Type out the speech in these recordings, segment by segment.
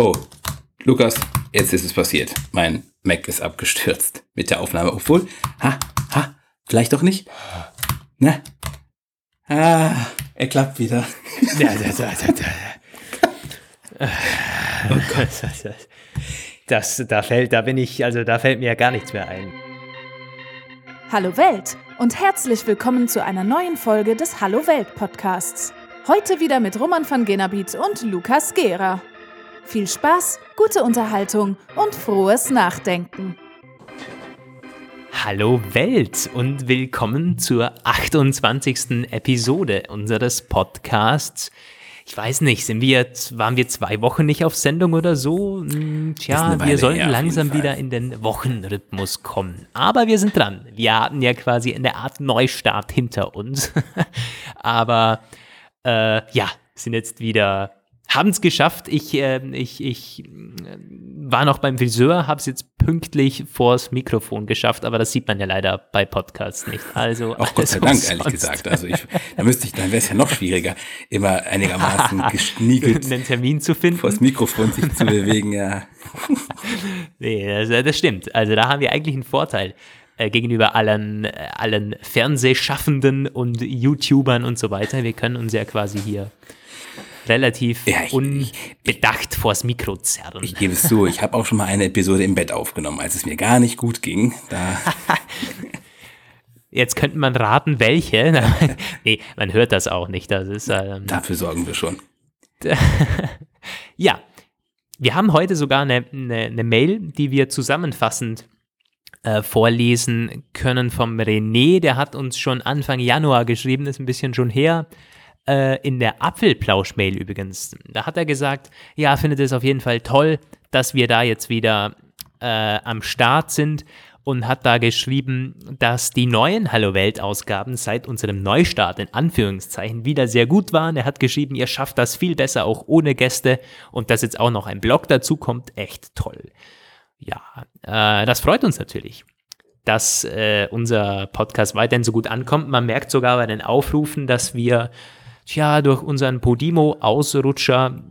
Oh, Lukas, jetzt ist es passiert. Mein Mac ist abgestürzt mit der Aufnahme. Obwohl, ha, ha, vielleicht doch nicht. Ne? Ah, er klappt wieder. Ja, da, da, da, da. Oh Gott. Das, da fällt, da bin ich, also da fällt mir ja gar nichts mehr ein. Hallo Welt und herzlich willkommen zu einer neuen Folge des Hallo Welt Podcasts. Heute wieder mit Roman van Genabit und Lukas Gera. Viel Spaß, gute Unterhaltung und frohes Nachdenken. Hallo Welt und willkommen zur 28. Episode unseres Podcasts. Ich weiß nicht, sind wir jetzt, waren wir zwei Wochen nicht auf Sendung oder so? Hm, tja, wir sollten her, langsam wieder in den Wochenrhythmus kommen. Aber wir sind dran. Wir hatten ja quasi eine Art Neustart hinter uns. Aber äh, ja, sind jetzt wieder haben es geschafft. Ich, äh, ich, ich äh, war noch beim Friseur, habe es jetzt pünktlich vors Mikrofon geschafft, aber das sieht man ja leider bei Podcasts nicht. Also auch Gott sei Dank, ehrlich gesagt. Also ich, da müsste ich, dann wäre es ja noch schwieriger, immer einigermaßen geschniegelt einen Termin zu finden, vors Mikrofon sich zu bewegen. Ja. nee, das, das stimmt. Also da haben wir eigentlich einen Vorteil äh, gegenüber allen, äh, allen Fernsehschaffenden und YouTubern und so weiter. Wir können uns ja quasi hier relativ ja, ich, unbedacht ich, vors Mikro zerren. Ich gebe es zu, ich habe auch schon mal eine Episode im Bett aufgenommen, als es mir gar nicht gut ging. Da Jetzt könnte man raten, welche. nee, man hört das auch nicht. Das ist, ähm, Dafür sorgen wir schon. ja, wir haben heute sogar eine, eine, eine Mail, die wir zusammenfassend äh, vorlesen können vom René. Der hat uns schon Anfang Januar geschrieben, ist ein bisschen schon her äh, in der Apfelplausch-Mail übrigens, da hat er gesagt, ja, findet es auf jeden Fall toll, dass wir da jetzt wieder äh, am Start sind und hat da geschrieben, dass die neuen Hallo Welt-Ausgaben seit unserem Neustart in Anführungszeichen wieder sehr gut waren. Er hat geschrieben, ihr schafft das viel besser auch ohne Gäste und dass jetzt auch noch ein Blog dazu kommt, echt toll. Ja, äh, das freut uns natürlich dass äh, unser Podcast weiterhin so gut ankommt. Man merkt sogar bei den Aufrufen, dass wir tja, durch unseren Podimo-Ausrutscher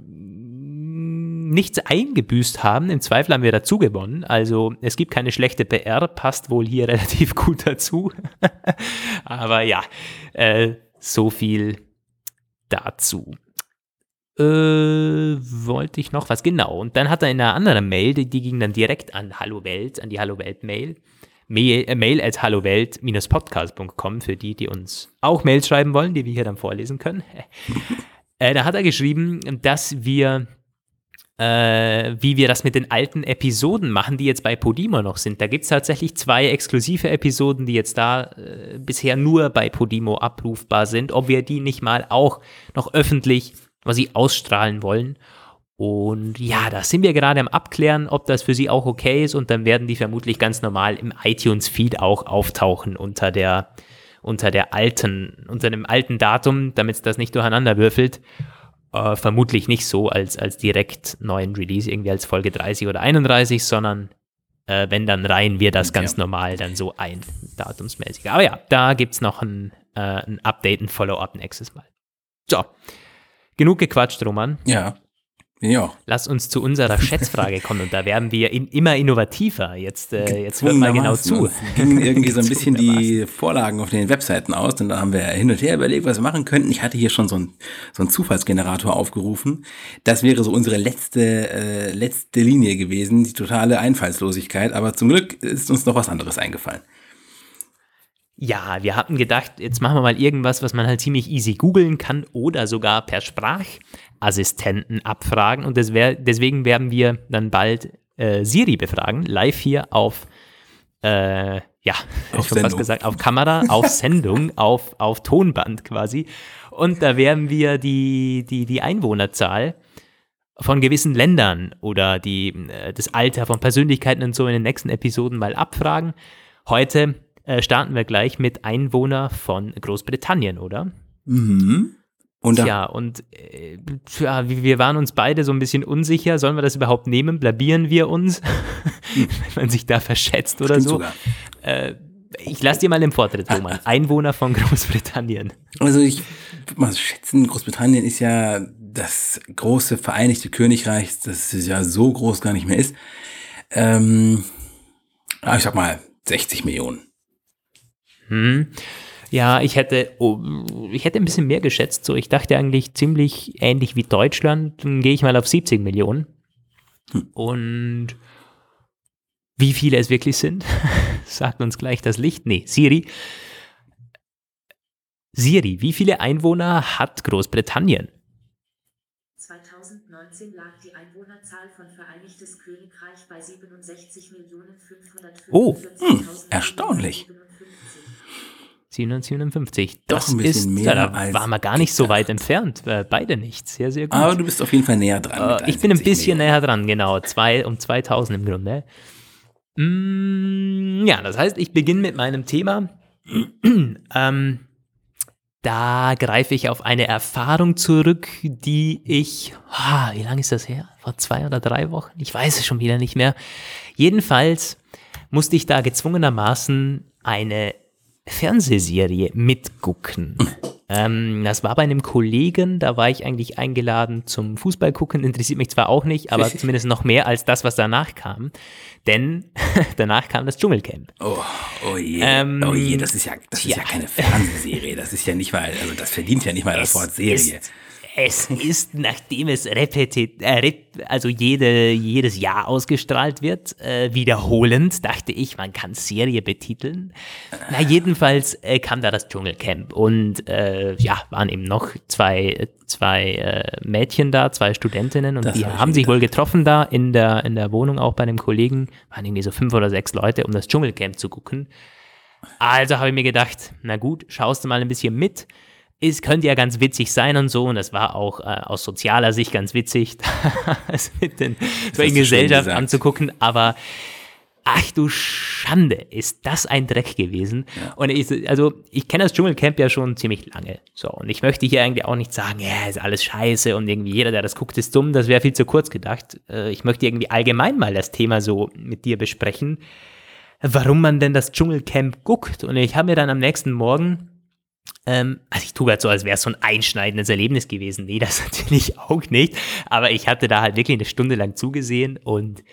nichts eingebüßt haben. Im Zweifel haben wir dazu gewonnen. Also es gibt keine schlechte PR, passt wohl hier relativ gut dazu. Aber ja, äh, so viel dazu. Äh, wollte ich noch was? Genau. Und dann hat er in einer anderen Mail, die, die ging dann direkt an Hallo Welt, an die Hallo Welt Mail. Mail, äh, at hallowelt-podcast.com für die, die uns auch Mails schreiben wollen, die wir hier dann vorlesen können. äh, da hat er geschrieben, dass wir, äh, wie wir das mit den alten Episoden machen, die jetzt bei Podimo noch sind. Da gibt es tatsächlich zwei exklusive Episoden, die jetzt da äh, bisher nur bei Podimo abrufbar sind, ob wir die nicht mal auch noch öffentlich quasi ausstrahlen wollen. Und ja, da sind wir gerade am Abklären, ob das für Sie auch okay ist. Und dann werden die vermutlich ganz normal im iTunes-Feed auch auftauchen unter der, unter der alten, unter dem alten Datum, damit es das nicht durcheinander würfelt. Äh, vermutlich nicht so als, als direkt neuen Release, irgendwie als Folge 30 oder 31, sondern äh, wenn, dann reihen wir das ganz ja. normal dann so ein, datumsmäßig. Aber ja, da gibt es noch ein, äh, ein Update, ein Follow-up nächstes Mal. So, genug gequatscht, Roman. Ja. Ja. Lass uns zu unserer Schätzfrage kommen und da werden wir in, immer innovativer. Jetzt, äh, jetzt hört mal genau zu. Gingen irgendwie so ein bisschen die Vorlagen auf den Webseiten aus und da haben wir hin und her überlegt, was wir machen könnten. Ich hatte hier schon so einen so einen Zufallsgenerator aufgerufen. Das wäre so unsere letzte, äh, letzte Linie gewesen, die totale Einfallslosigkeit. Aber zum Glück ist uns noch was anderes eingefallen. Ja, wir hatten gedacht, jetzt machen wir mal irgendwas, was man halt ziemlich easy googeln kann oder sogar per Sprachassistenten abfragen. Und wär, deswegen werden wir dann bald äh, Siri befragen, live hier auf, äh, ja, auf schon fast gesagt, auf Kamera, auf Sendung, auf, auf Tonband quasi. Und da werden wir die, die, die Einwohnerzahl von gewissen Ländern oder die, äh, das Alter von Persönlichkeiten und so in den nächsten Episoden mal abfragen. Heute äh, starten wir gleich mit Einwohner von Großbritannien, oder? Mhm. Und ja, und äh, ja, wir waren uns beide so ein bisschen unsicher, sollen wir das überhaupt nehmen? Blabieren wir uns, wenn man sich da verschätzt oder Stimmt so? Äh, ich lasse dir mal den Vortritt, Roman. Einwohner von Großbritannien. Also ich würde mal schätzen, Großbritannien ist ja das große Vereinigte Königreich, das ja so groß gar nicht mehr ist, ähm, ich sag mal 60 Millionen. Hm. Ja, ich hätte, oh, ich hätte ein bisschen mehr geschätzt. So, ich dachte eigentlich ziemlich ähnlich wie Deutschland. Dann gehe ich mal auf 70 Millionen. Hm. Und wie viele es wirklich sind, sagt uns gleich das Licht. Nee, Siri. Siri, wie viele Einwohner hat Großbritannien? 2019 lag die Einwohnerzahl von Vereinigtes Königreich bei 67.545.000. Oh, hm, erstaunlich. 757. Das Doch ein ist, mehr da waren wir gar nicht so weit entfernt. Äh, beide nicht. Sehr, sehr gut. Aber du bist auf jeden Fall näher dran. Äh, ich bin ein bisschen Millionen. näher dran, genau. Zwei, um 2000 im Grunde. Mm, ja, das heißt, ich beginne mit meinem Thema. ähm, da greife ich auf eine Erfahrung zurück, die ich, ah, wie lange ist das her? Vor zwei oder drei Wochen? Ich weiß es schon wieder nicht mehr. Jedenfalls musste ich da gezwungenermaßen eine Fernsehserie mitgucken. Ähm, das war bei einem Kollegen, da war ich eigentlich eingeladen zum Fußball gucken, interessiert mich zwar auch nicht, aber zumindest noch mehr als das, was danach kam. Denn danach kam das Dschungelcamp. Oh, oh je, ähm, oh je, das ist ja, das ist ja. ja keine Fernsehserie, das ist ja nicht mal, also das verdient ja nicht mal das Wort Serie. Ist, es ist, nachdem es repetit, äh, also jede, jedes Jahr ausgestrahlt wird, äh, wiederholend, dachte ich, man kann Serie betiteln. Na, jedenfalls äh, kam da das Dschungelcamp und äh, ja, waren eben noch zwei, zwei äh, Mädchen da, zwei Studentinnen und das die haben sich wohl getroffen da in der, in der Wohnung, auch bei einem Kollegen, waren irgendwie so fünf oder sechs Leute, um das Dschungelcamp zu gucken. Also habe ich mir gedacht, na gut, schaust du mal ein bisschen mit es könnte ja ganz witzig sein und so, und das war auch äh, aus sozialer Sicht ganz witzig, das mit den so in Gesellschaft anzugucken, aber ach du Schande, ist das ein Dreck gewesen. Ja. Und ich, also ich kenne das Dschungelcamp ja schon ziemlich lange. So, und ich möchte hier eigentlich auch nicht sagen, ja, ist alles scheiße und irgendwie jeder, der das guckt, ist dumm, das wäre viel zu kurz gedacht. Äh, ich möchte irgendwie allgemein mal das Thema so mit dir besprechen, warum man denn das Dschungelcamp guckt. Und ich habe mir dann am nächsten Morgen ähm, also ich tue gerade so, als wäre es so ein einschneidendes Erlebnis gewesen. Nee, das natürlich auch nicht. Aber ich hatte da halt wirklich eine Stunde lang zugesehen und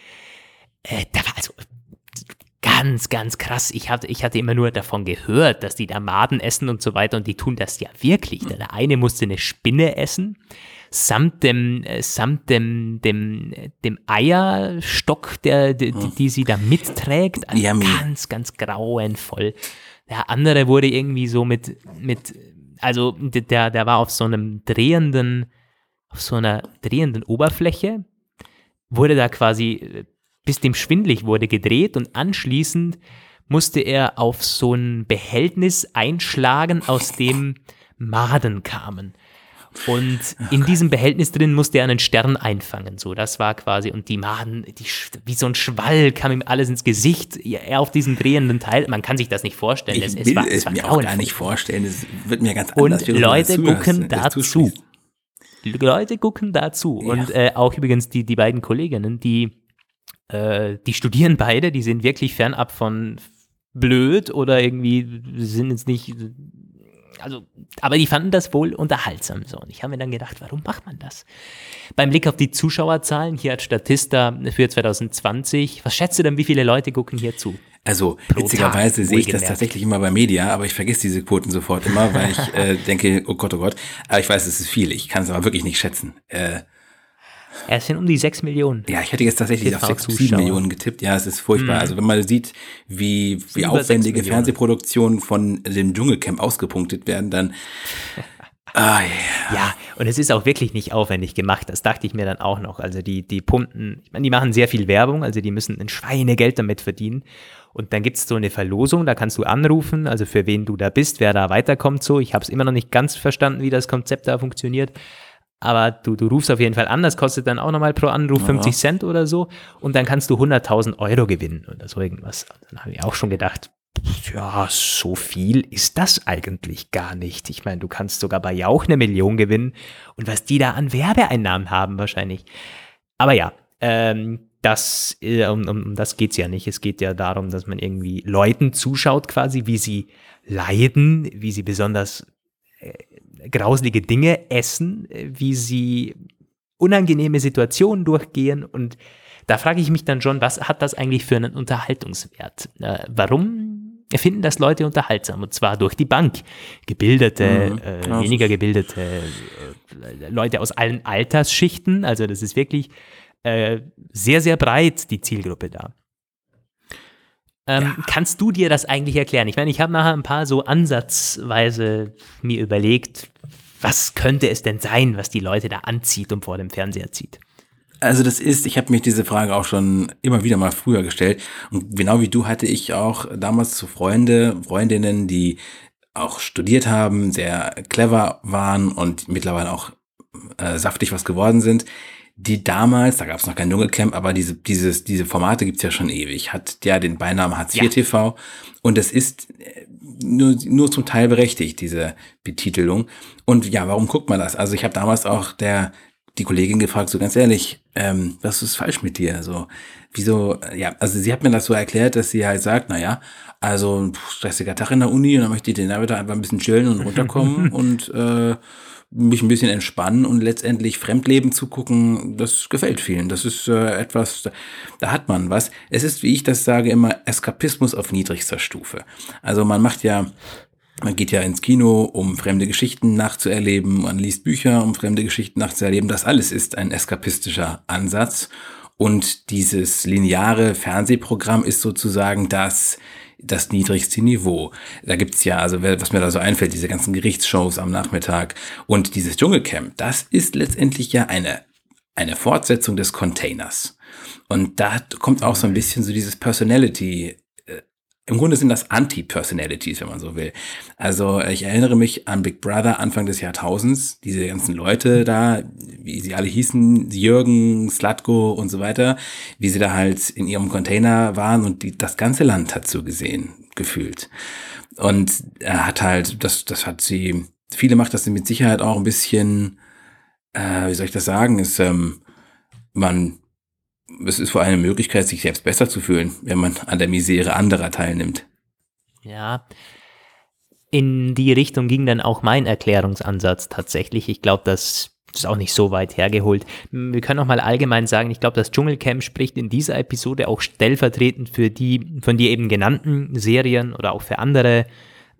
äh, da war also ganz, ganz krass. Ich hatte, ich hatte immer nur davon gehört, dass die da Maden essen und so weiter und die tun das ja wirklich. Der eine musste eine Spinne essen, samt dem, äh, samt dem, dem, dem Eierstock, der, die, die sie da mitträgt. Also ganz, ganz grauenvoll. Der andere wurde irgendwie so mit, mit, also der, der war auf so einem drehenden, auf so einer drehenden Oberfläche, wurde da quasi, bis dem schwindlig wurde, gedreht und anschließend musste er auf so ein Behältnis einschlagen, aus dem Maden kamen. Und in diesem Behältnis drin musste er einen Stern einfangen. So, das war quasi, und die Maden, die, wie so ein Schwall kam ihm alles ins Gesicht. Er auf diesem drehenden Teil. Man kann sich das nicht vorstellen. Ich es, will war, es, es mir auch gar nicht vorstellen. Es wird mir ganz anders. Und Leute gucken dazu. Leute gucken dazu. Ja. Und äh, auch übrigens die, die beiden Kolleginnen, die, äh, die studieren beide, die sind wirklich fernab von blöd oder irgendwie sind jetzt nicht also, aber die fanden das wohl unterhaltsam so. Und ich habe mir dann gedacht, warum macht man das? Beim Blick auf die Zuschauerzahlen, hier hat Statista für 2020, was schätzt du denn, wie viele Leute gucken hier zu? Also witzigerweise sehe ich das tatsächlich immer bei Media, aber ich vergesse diese Quoten sofort immer, weil ich äh, denke, oh Gott, oh Gott. Aber ich weiß, es ist viel. Ich kann es aber wirklich nicht schätzen. Äh, es sind um die 6 Millionen. Ja, ich hätte jetzt tatsächlich auf 6 bis 7 Millionen getippt. Ja, es ist furchtbar. Mhm. Also wenn man sieht, wie, wie aufwendige Fernsehproduktionen von dem Dschungelcamp ausgepunktet werden, dann Ah, yeah. Ja, und es ist auch wirklich nicht aufwendig gemacht. Das dachte ich mir dann auch noch. Also die, die pumpen, ich meine, die machen sehr viel Werbung, also die müssen ein Schweinegeld damit verdienen. Und dann gibt es so eine Verlosung, da kannst du anrufen, also für wen du da bist, wer da weiterkommt so. Ich habe es immer noch nicht ganz verstanden, wie das Konzept da funktioniert aber du, du rufst auf jeden Fall an, das kostet dann auch nochmal pro Anruf ja. 50 Cent oder so und dann kannst du 100.000 Euro gewinnen oder so irgendwas. Dann habe ich auch schon gedacht, ja, so viel ist das eigentlich gar nicht. Ich meine, du kannst sogar bei Jauch eine Million gewinnen und was die da an Werbeeinnahmen haben wahrscheinlich. Aber ja, ähm, das, äh, um, um das geht's ja nicht. Es geht ja darum, dass man irgendwie Leuten zuschaut quasi, wie sie leiden, wie sie besonders grauslige Dinge essen, äh, wie sie unangenehme Situationen durchgehen und da frage ich mich dann schon, was hat das eigentlich für einen Unterhaltungswert? Äh, warum finden das Leute unterhaltsam? Und zwar durch die Bank. Gebildete, mhm. äh, weniger gebildete, äh, Leute aus allen Altersschichten. Also das ist wirklich äh, sehr, sehr breit, die Zielgruppe da. Ähm, ja. Kannst du dir das eigentlich erklären? Ich meine, ich habe nachher ein paar so ansatzweise mir überlegt, was könnte es denn sein, was die Leute da anzieht und vor dem Fernseher zieht? Also das ist, ich habe mich diese Frage auch schon immer wieder mal früher gestellt. Und genau wie du hatte ich auch damals zu Freunde, Freundinnen, die auch studiert haben, sehr clever waren und mittlerweile auch äh, saftig was geworden sind, die damals, da gab es noch kein Dschungelcamp, aber diese, dieses, diese Formate gibt's ja schon ewig, hat ja den Beinamen Hartz IV ja. TV und es ist äh, nur, nur zum Teil berechtigt, diese Betitelung. Und ja, warum guckt man das? Also ich habe damals auch der die Kollegin gefragt, so ganz ehrlich, ähm, was ist falsch mit dir? So, wieso, ja, also sie hat mir das so erklärt, dass sie halt sagt, na ja, also ein stressiger Tag in der Uni und dann möchte ich den Nachmittag einfach ein bisschen chillen und runterkommen und äh, mich ein bisschen entspannen und letztendlich Fremdleben zu gucken, das gefällt vielen. Das ist äh, etwas, da hat man was. Es ist, wie ich das sage, immer Eskapismus auf niedrigster Stufe. Also man macht ja man geht ja ins Kino, um fremde Geschichten nachzuerleben, man liest Bücher, um fremde Geschichten nachzuerleben. Das alles ist ein eskapistischer Ansatz. Und dieses lineare Fernsehprogramm ist sozusagen das, das niedrigste Niveau. Da gibt's ja, also was mir da so einfällt, diese ganzen Gerichtsshows am Nachmittag und dieses Dschungelcamp, das ist letztendlich ja eine, eine Fortsetzung des Containers. Und da kommt auch so ein bisschen so dieses Personality im Grunde sind das Anti-Personalities, wenn man so will. Also ich erinnere mich an Big Brother Anfang des Jahrtausends, diese ganzen Leute da, wie sie alle hießen, Jürgen, Slatko und so weiter, wie sie da halt in ihrem Container waren und die, das ganze Land hat so gesehen, gefühlt. Und er hat halt, das, das hat sie, viele macht das mit Sicherheit auch ein bisschen, äh, wie soll ich das sagen, ist, ähm, man es ist vor allem eine Möglichkeit, sich selbst besser zu fühlen, wenn man an der Misere anderer teilnimmt. Ja, in die Richtung ging dann auch mein Erklärungsansatz tatsächlich. Ich glaube, das ist auch nicht so weit hergeholt. Wir können auch mal allgemein sagen, ich glaube, das Dschungelcamp spricht in dieser Episode auch stellvertretend für die von dir eben genannten Serien oder auch für andere,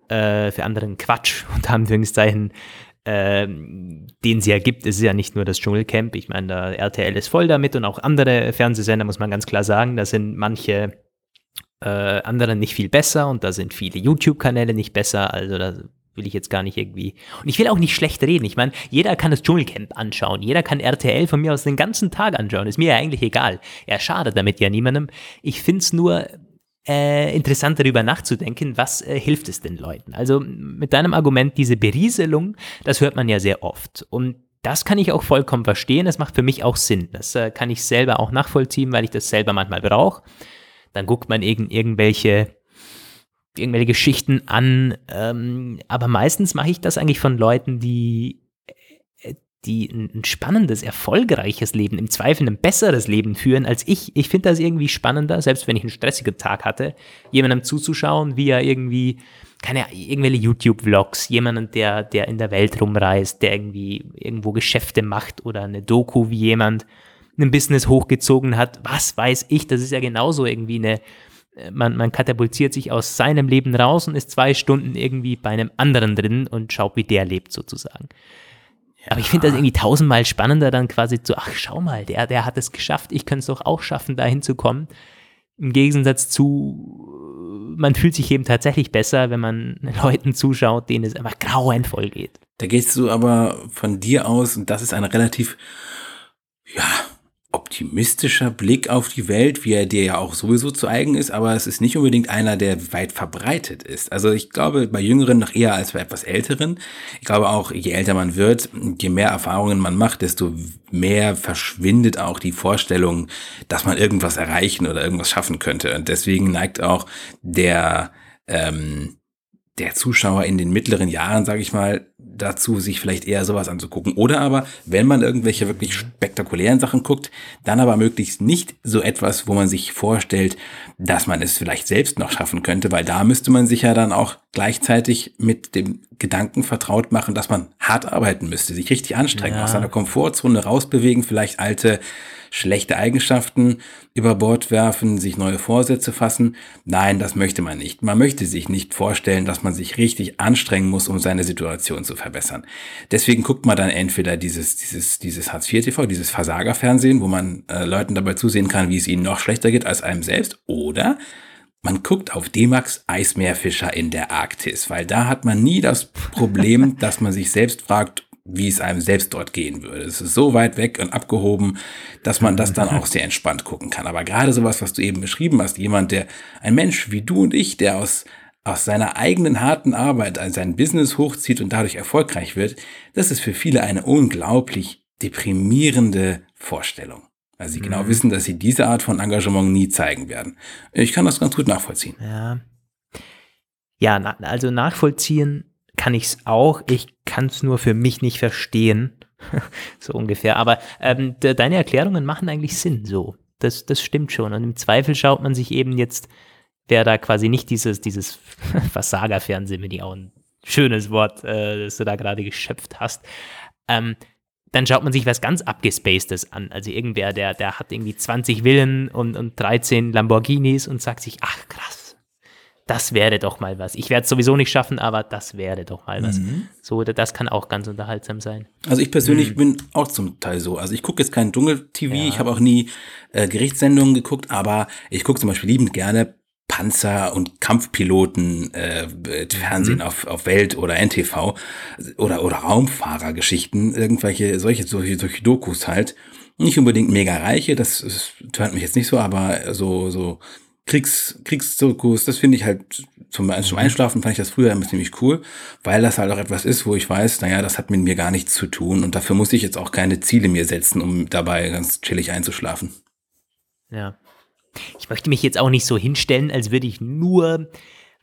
äh, für anderen Quatsch, unter Anführungszeichen, ähm, den es ja gibt. Es ist ja nicht nur das Dschungelcamp. Ich meine, da RTL ist voll damit und auch andere Fernsehsender, muss man ganz klar sagen. Da sind manche äh, andere nicht viel besser und da sind viele YouTube-Kanäle nicht besser. Also da will ich jetzt gar nicht irgendwie. Und ich will auch nicht schlecht reden. Ich meine, jeder kann das Dschungelcamp anschauen. Jeder kann RTL von mir aus den ganzen Tag anschauen. Ist mir ja eigentlich egal. Er schadet damit ja niemandem. Ich finde es nur äh, interessant darüber nachzudenken, was äh, hilft es den Leuten. Also mit deinem Argument, diese Berieselung, das hört man ja sehr oft. Und das kann ich auch vollkommen verstehen. Das macht für mich auch Sinn. Das äh, kann ich selber auch nachvollziehen, weil ich das selber manchmal brauche. Dann guckt man irgend, irgendwelche irgendwelche Geschichten an. Ähm, aber meistens mache ich das eigentlich von Leuten, die die ein, spannendes, erfolgreiches Leben, im Zweifel ein besseres Leben führen als ich. Ich finde das irgendwie spannender, selbst wenn ich einen stressigen Tag hatte, jemandem zuzuschauen, wie er irgendwie, keine irgendwelche YouTube-Vlogs, jemanden, der, der in der Welt rumreist, der irgendwie irgendwo Geschäfte macht oder eine Doku, wie jemand ein Business hochgezogen hat. Was weiß ich, das ist ja genauso irgendwie eine, man, man katapultiert sich aus seinem Leben raus und ist zwei Stunden irgendwie bei einem anderen drin und schaut, wie der lebt sozusagen. Aber ich finde das irgendwie tausendmal spannender, dann quasi zu, ach, schau mal, der, der hat es geschafft, ich könnte es doch auch schaffen, dahin zu kommen. Im Gegensatz zu, man fühlt sich eben tatsächlich besser, wenn man Leuten zuschaut, denen es einfach grauenvoll geht. Da gehst du aber von dir aus, und das ist eine relativ, ja, optimistischer Blick auf die Welt, wie er dir ja auch sowieso zu eigen ist, aber es ist nicht unbedingt einer, der weit verbreitet ist. Also ich glaube, bei Jüngeren noch eher als bei etwas Älteren. Ich glaube auch, je älter man wird, je mehr Erfahrungen man macht, desto mehr verschwindet auch die Vorstellung, dass man irgendwas erreichen oder irgendwas schaffen könnte. Und deswegen neigt auch der, ähm, der Zuschauer in den mittleren Jahren, sage ich mal, dazu, sich vielleicht eher sowas anzugucken. Oder aber, wenn man irgendwelche wirklich spektakulären Sachen guckt, dann aber möglichst nicht so etwas, wo man sich vorstellt, dass man es vielleicht selbst noch schaffen könnte, weil da müsste man sich ja dann auch gleichzeitig mit dem Gedanken vertraut machen, dass man hart arbeiten müsste, sich richtig anstrengen, Ja. aus seiner Komfortzone rausbewegen, vielleicht alte schlechte Eigenschaften über Bord werfen, sich neue Vorsätze fassen. Nein, das möchte man nicht. Man möchte sich nicht vorstellen, dass man sich richtig anstrengen muss, um seine Situation zu verbessern. Deswegen guckt man dann entweder dieses, dieses, dieses Hartz-IV-TV, dieses Versagerfernsehen, wo man äh, Leuten dabei zusehen kann, wie es ihnen noch schlechter geht als einem selbst, oder man guckt auf D-Max Eismeerfischer in der Arktis, weil da hat man nie das Problem, dass man sich selbst fragt, wie es einem selbst dort gehen würde. Es ist so weit weg und abgehoben, dass man das dann auch sehr entspannt gucken kann. Aber gerade sowas, was du eben beschrieben hast, jemand, der, ein Mensch wie du und ich, der aus, aus seiner eigenen harten Arbeit an sein Business hochzieht und dadurch erfolgreich wird, das ist für viele eine unglaublich deprimierende Vorstellung. Weil sie genau wissen, dass sie diese Art von Engagement nie zeigen werden. Ich kann das ganz gut nachvollziehen. Ja. Ja, also nachvollziehen kann ich es auch. Ich kann es nur für mich nicht verstehen. so ungefähr. Aber ähm, de, deine Erklärungen machen eigentlich Sinn so. Das, das stimmt schon. Und im Zweifel schaut man sich eben jetzt, wer da quasi nicht dieses, dieses Versagerfernsehen, finde ich auch ein schönes Wort, äh, das du da gerade geschöpft hast. Ähm, dann schaut man sich was ganz abgespacedes an. Also irgendwer, der, der hat irgendwie 20 Villen und, und 13 Lamborghinis und sagt sich, ach krass, das wäre doch mal was. Ich werde es sowieso nicht schaffen, aber das wäre doch mal was. So, das kann auch ganz unterhaltsam sein. Also ich persönlich bin auch zum Teil so. Also ich gucke jetzt kein Dschungel-TV, ich habe auch nie äh, Gerichtssendungen geguckt, aber ich gucke zum Beispiel liebend gerne Panzer- und Kampfpiloten äh, Fernsehen auf, auf Welt oder NTV oder, oder Raumfahrergeschichten, irgendwelche solche, solche, solche Dokus halt. Nicht unbedingt mega reiche, das, das tönt mich jetzt nicht so, aber so, so Kriegs, Kriegsdokus, das finde ich halt zum, zum Einschlafen fand ich das früher immer ziemlich cool, weil das halt auch etwas ist, wo ich weiß, naja, das hat mit mir gar nichts zu tun und dafür muss ich jetzt auch keine Ziele mir setzen, um dabei ganz chillig einzuschlafen. Ja. Ich möchte mich jetzt auch nicht so hinstellen, als würde ich nur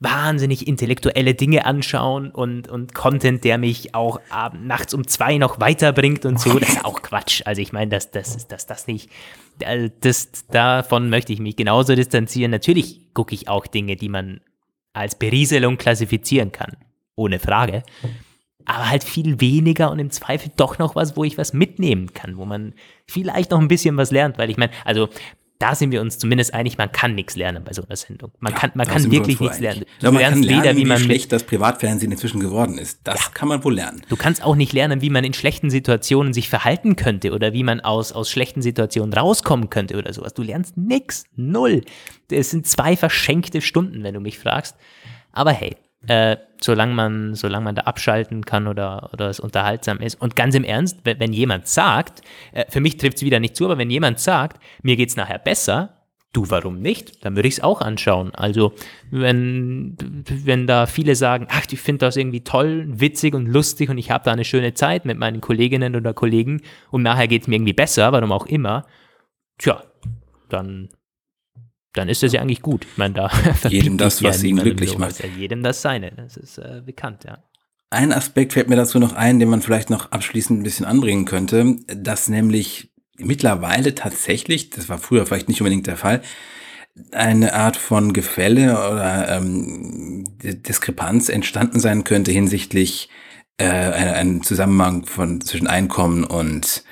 wahnsinnig intellektuelle Dinge anschauen und, und Content, der mich auch abend, nachts um zwei noch weiterbringt und so. Das ist auch Quatsch. Also ich meine, das, das ist das, das nicht. äh, Das, davon möchte ich mich genauso distanzieren. Natürlich gucke ich auch Dinge, die man als Berieselung klassifizieren kann. Ohne Frage. Aber halt viel weniger und im Zweifel doch noch was, wo ich was mitnehmen kann, wo man vielleicht noch ein bisschen was lernt, weil ich meine, also da sind wir uns zumindest einig, man kann nichts lernen bei so einer Sendung. Man kann, man kann wir wirklich nichts lernen. Ja, man kann lernen, weder, wie wie man schlecht das Privatfernsehen inzwischen geworden ist. Das kann man wohl lernen. du kannst auch nicht lernen, wie man in schlechten Situationen sich verhalten könnte oder wie man aus, aus schlechten Situationen rauskommen könnte oder sowas. Du lernst nix, null. Es sind zwei verschenkte Stunden, wenn du mich fragst. Aber hey, äh, solange man, solange man da abschalten kann oder, oder es unterhaltsam ist. Und ganz im Ernst, wenn, wenn jemand sagt, äh, für mich trifft es wieder nicht zu, aber wenn jemand sagt, mir geht's nachher besser, du, warum nicht? Dann würde ich es auch anschauen. Also, wenn, wenn da viele sagen, ach, ich finde das irgendwie toll, witzig und lustig und ich habe da eine schöne Zeit mit meinen Kolleginnen oder Kollegen und nachher geht es mir irgendwie besser, warum auch immer, tja, dann, dann ist das ja eigentlich gut. Ich meine, da Jedem das, was ihn niemandem glücklich macht. Ja, jedem das seine. Das ist äh, bekannt, ja. Ein Aspekt fällt mir dazu noch ein, den man vielleicht noch abschließend ein bisschen anbringen könnte, dass nämlich mittlerweile tatsächlich, das war früher vielleicht nicht unbedingt der Fall, eine Art von Gefälle oder ähm, Diskrepanz entstanden sein könnte hinsichtlich äh, einem Zusammenhang von zwischen Einkommen und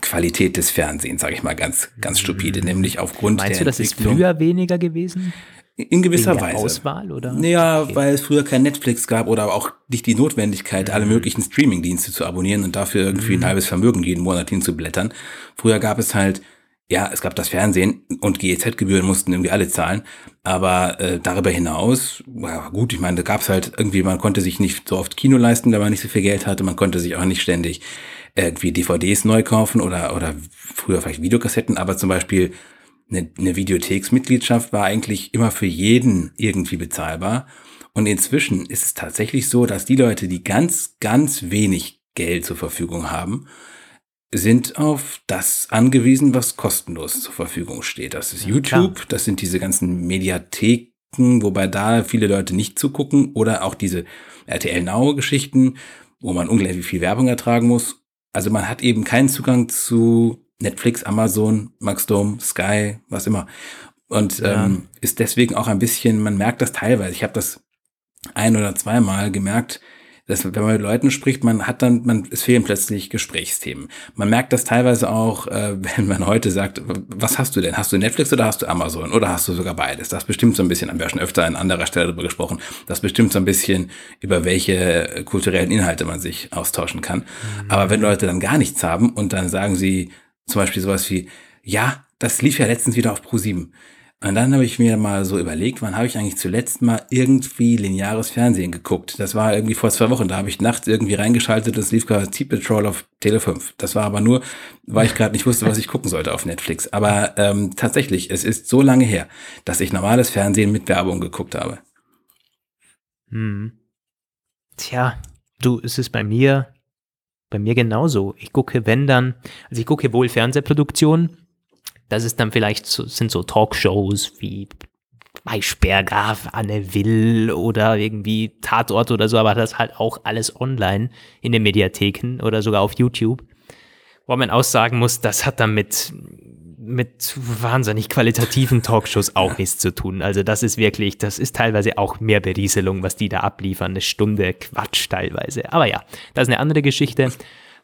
Qualität des Fernsehens, sage ich mal ganz ganz stupide, nämlich aufgrund Mhm. Meinst der du, das ist früher weniger gewesen? in gewisser Weise. Auswahl oder? Ja, Okay. weil es früher kein Netflix gab oder auch nicht die Notwendigkeit, Mhm. alle möglichen Streamingdienste zu abonnieren und dafür irgendwie ein halbes Vermögen jeden Monat hinzublättern. Früher gab es halt, ja, es gab das Fernsehen und GEZ-Gebühren mussten irgendwie alle zahlen. Aber äh, darüber hinaus, ja, gut, ich meine, da gab es halt irgendwie, man konnte sich nicht so oft Kino leisten, wenn man nicht so viel Geld hatte. Man konnte sich auch nicht ständig irgendwie DVDs neu kaufen oder, oder früher vielleicht Videokassetten, aber zum Beispiel eine, eine Videotheksmitgliedschaft war eigentlich immer für jeden irgendwie bezahlbar. Und inzwischen ist es tatsächlich so, dass die Leute, die ganz, ganz wenig Geld zur Verfügung haben, sind auf das angewiesen, was kostenlos zur Verfügung steht. Das ist YouTube, das sind diese ganzen Mediatheken, wobei da viele Leute nicht zugucken, oder auch diese RTL Now-Geschichten, wo man unglaublich viel Werbung ertragen muss. Also man hat eben keinen Zugang zu Netflix, Amazon, Maxdome, Sky, was immer. Und Ja. ähm, ist deswegen auch ein bisschen, man merkt das teilweise. Ich habe das ein oder zweimal gemerkt, dass wenn man mit Leuten spricht, man hat dann, man, es fehlen plötzlich Gesprächsthemen. Man merkt das teilweise auch, äh, wenn man heute sagt, was hast du denn? Hast du Netflix oder hast du Amazon oder hast du sogar beides? Das bestimmt so ein bisschen, haben wir schon öfter an anderer Stelle darüber gesprochen, das bestimmt so ein bisschen, über welche kulturellen Inhalte man sich austauschen kann. Mhm. Aber wenn Leute dann gar nichts haben und dann sagen sie zum Beispiel sowas wie, ja, das lief ja letztens wieder auf Pro7. Und dann habe ich mir mal so überlegt, wann habe ich eigentlich zuletzt mal irgendwie lineares Fernsehen geguckt? Das war irgendwie vor zwei Wochen. Da habe ich nachts irgendwie reingeschaltet und es lief gerade Sea Patrol auf Tele 5. Das war aber nur, weil ich gerade nicht wusste, was ich gucken sollte auf Netflix. Aber ähm, tatsächlich, es ist so lange her, dass ich normales Fernsehen mit Werbung geguckt habe. Hm. Tja, du, es ist bei mir, bei mir genauso. Ich gucke, wenn dann, also ich gucke wohl Fernsehproduktionen, das ist dann vielleicht so, sind so Talkshows wie Maischberger, Anne Will oder irgendwie Tatort oder so, aber das halt auch alles online in den Mediatheken oder sogar auf YouTube. Wo man aussagen muss, das hat dann mit, mit wahnsinnig qualitativen Talkshows auch nichts zu tun. Also das ist wirklich, das ist teilweise auch mehr Berieselung, was die da abliefern. Eine Stunde Quatsch teilweise. Aber ja, das ist eine andere Geschichte.